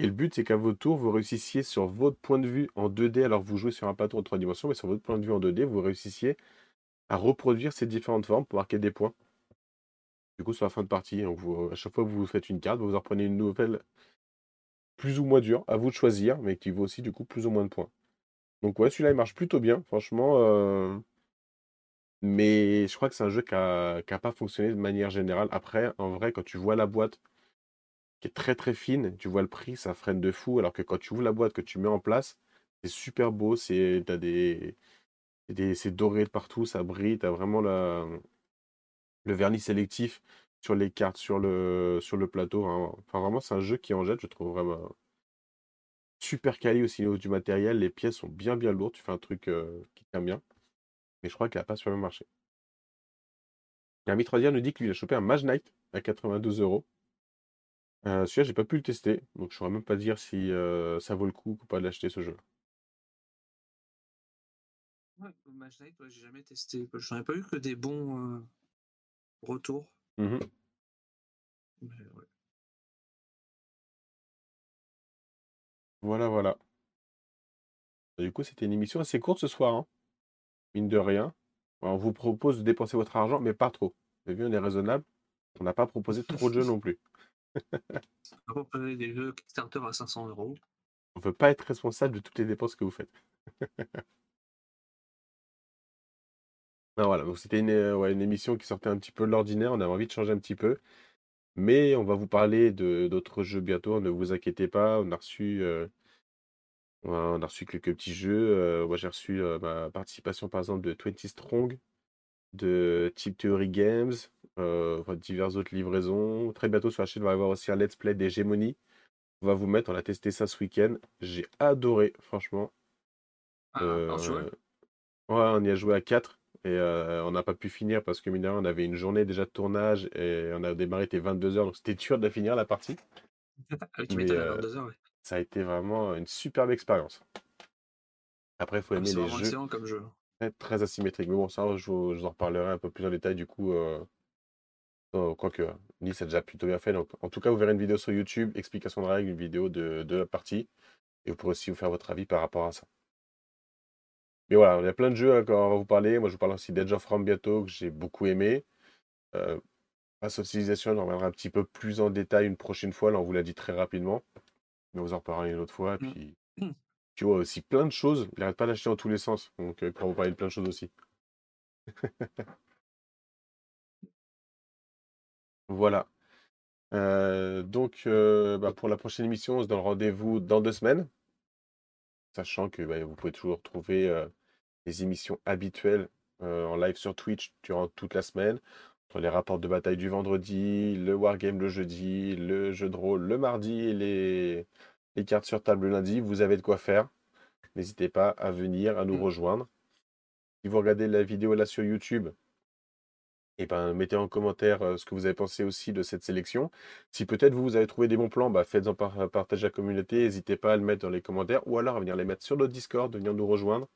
Et le but, c'est qu'à votre tour, vous réussissiez sur votre point de vue en 2D, alors vous jouez sur un plateau en 3 dimensions, mais sur votre point de vue en 2D, vous réussissiez à reproduire ces différentes formes pour marquer des points. Du coup, sur la fin de partie, à chaque fois que vous faites une carte, vous en prenez une nouvelle plus ou moins dure, à vous de choisir, mais qui vaut aussi du coup plus ou moins de points. Donc ouais, celui-là, il marche plutôt bien, franchement. euh, Mais je crois que c'est un jeu qui n'a pas fonctionné de manière générale. Après, en vrai, quand tu vois la boîte qui est très très fine, tu vois le prix, ça freine de fou, alors que quand tu ouvres la boîte, que tu mets en place, c'est super beau, c'est des, doré de partout, ça brille, t'as vraiment la, le vernis sélectif sur les cartes, sur le, sur le plateau. Enfin, vraiment, c'est un jeu qui en jette, je trouve vraiment super quali aussi au niveau du matériel. Les pièces sont bien bien lourdes, tu fais un truc euh, qui tient bien. Mais je crois qu'il n'a pas sur le marché. Ami 3 nous dit qu'il a chopé un Mage Knight à 92 euros. Celui-là, j'ai pas pu le tester, donc je saurais même pas dire si euh, ça vaut le coup ou pas de l'acheter ce jeu. Ouais, Mage Knight, ouais, j'ai jamais testé. J'en ai pas eu que des bons euh, retours. Mais ouais. Voilà, voilà. Et du coup, c'était une émission assez courte ce soir, hein. mine de rien. Alors, on vous propose de dépenser votre argent, mais pas trop. Vous avez vu, on est raisonnable. On n'a pas proposé trop de jeux non plus. On va proposer des jeux Kickstarter à 500 euros. On ne veut pas être responsable de toutes les dépenses que vous faites. Non, voilà, donc c'était une, euh, ouais, une émission qui sortait un petit peu de l'ordinaire. On avait envie de changer un petit peu. Mais on va vous parler de d'autres jeux bientôt. Ne vous inquiétez pas. On a reçu, euh, on a on a reçu quelques petits jeux. Euh, moi, j'ai reçu euh, ma participation, par exemple, de 20 Strong, de Chip Theory Games, euh, enfin, diverses autres livraisons. Très bientôt sur la chaîne, on va avoir aussi un let's play d'Hégémonie. On va vous mettre, on a testé ça ce week-end. J'ai adoré, franchement. Ah, alors, ouais, on y a joué à 4 et euh, on n'a pas pu finir parce que, mine de rien, on avait une journée déjà de tournage et on a démarré, était 22h, donc c'était dur de finir la partie. ah, tu Mais m'étonnes à euh, 22 heures, ouais. ça a été vraiment une superbe expérience. Après, il faut Ah, aimer les jeux excellent comme jeu. très, très asymétriques. Mais bon, ça, je vous, je vous en reparlerai un peu plus en détail du coup. Euh, euh, quoique, Nice a déjà plutôt bien fait. Donc, en tout cas, vous verrez une vidéo sur YouTube, explication de règles, une vidéo de, de la partie. Et vous pourrez aussi vous faire votre avis par rapport à ça. Mais voilà, il y a plein de jeux hein, quand on va vous parler. Moi, je vous parle aussi d'Edge of Rome bientôt, que j'ai beaucoup aimé. Euh, of Civilization, on reviendra un petit peu plus en détail une prochaine fois. Là, on vous l'a dit très rapidement. Mais vous en reparlerez une autre fois. Et Mm. puis, tu vois aussi plein de choses. Il n'arrête pas d'acheter dans tous les sens. Donc, euh, il pourra vous parler de plein de choses aussi. Voilà. Euh, donc, euh, bah, pour la prochaine émission, on se donne rendez-vous dans deux semaines. sachant que bah, vous pouvez toujours trouver euh, les émissions habituelles euh, en live sur Twitch durant toute la semaine, entre les rapports de bataille du vendredi, le wargame le jeudi, le jeu de rôle le mardi et les, les cartes sur table le lundi. Vous avez de quoi faire. N'hésitez pas à venir, à nous Mm. rejoindre. Si vous regardez la vidéo là sur YouTube, et ben, mettez en commentaire euh, ce que vous avez pensé aussi de cette sélection. Si peut-être vous, vous avez trouvé des bons plans, bah, faites-en par- partage à la communauté. N'hésitez pas à le mettre dans les commentaires ou alors à venir les mettre sur notre Discord, de venir nous rejoindre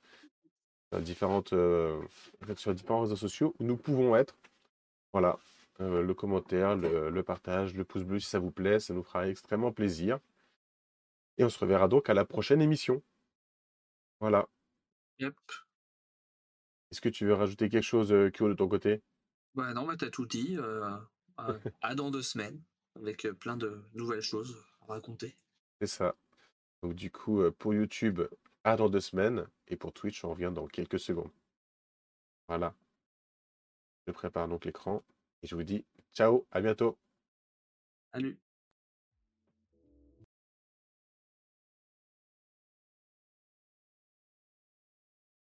différentes, euh, en fait, sur différents réseaux sociaux où nous pouvons être. Voilà, Euh, le commentaire, le, le partage, le pouce bleu si ça vous plaît, ça nous fera extrêmement plaisir. Et on se reverra donc à la prochaine émission. Voilà. Yep. Est-ce que tu veux rajouter quelque chose, euh, Kyo, de ton côté? Bah non, mais t'as tout dit. euh, à, à dans deux semaines, avec euh, plein de nouvelles choses à raconter. C'est ça. Donc du coup, euh, pour YouTube, dans deux semaines. Et pour Twitch, on revient dans quelques secondes. Voilà. Je prépare donc l'écran. Et je vous dis ciao, à bientôt.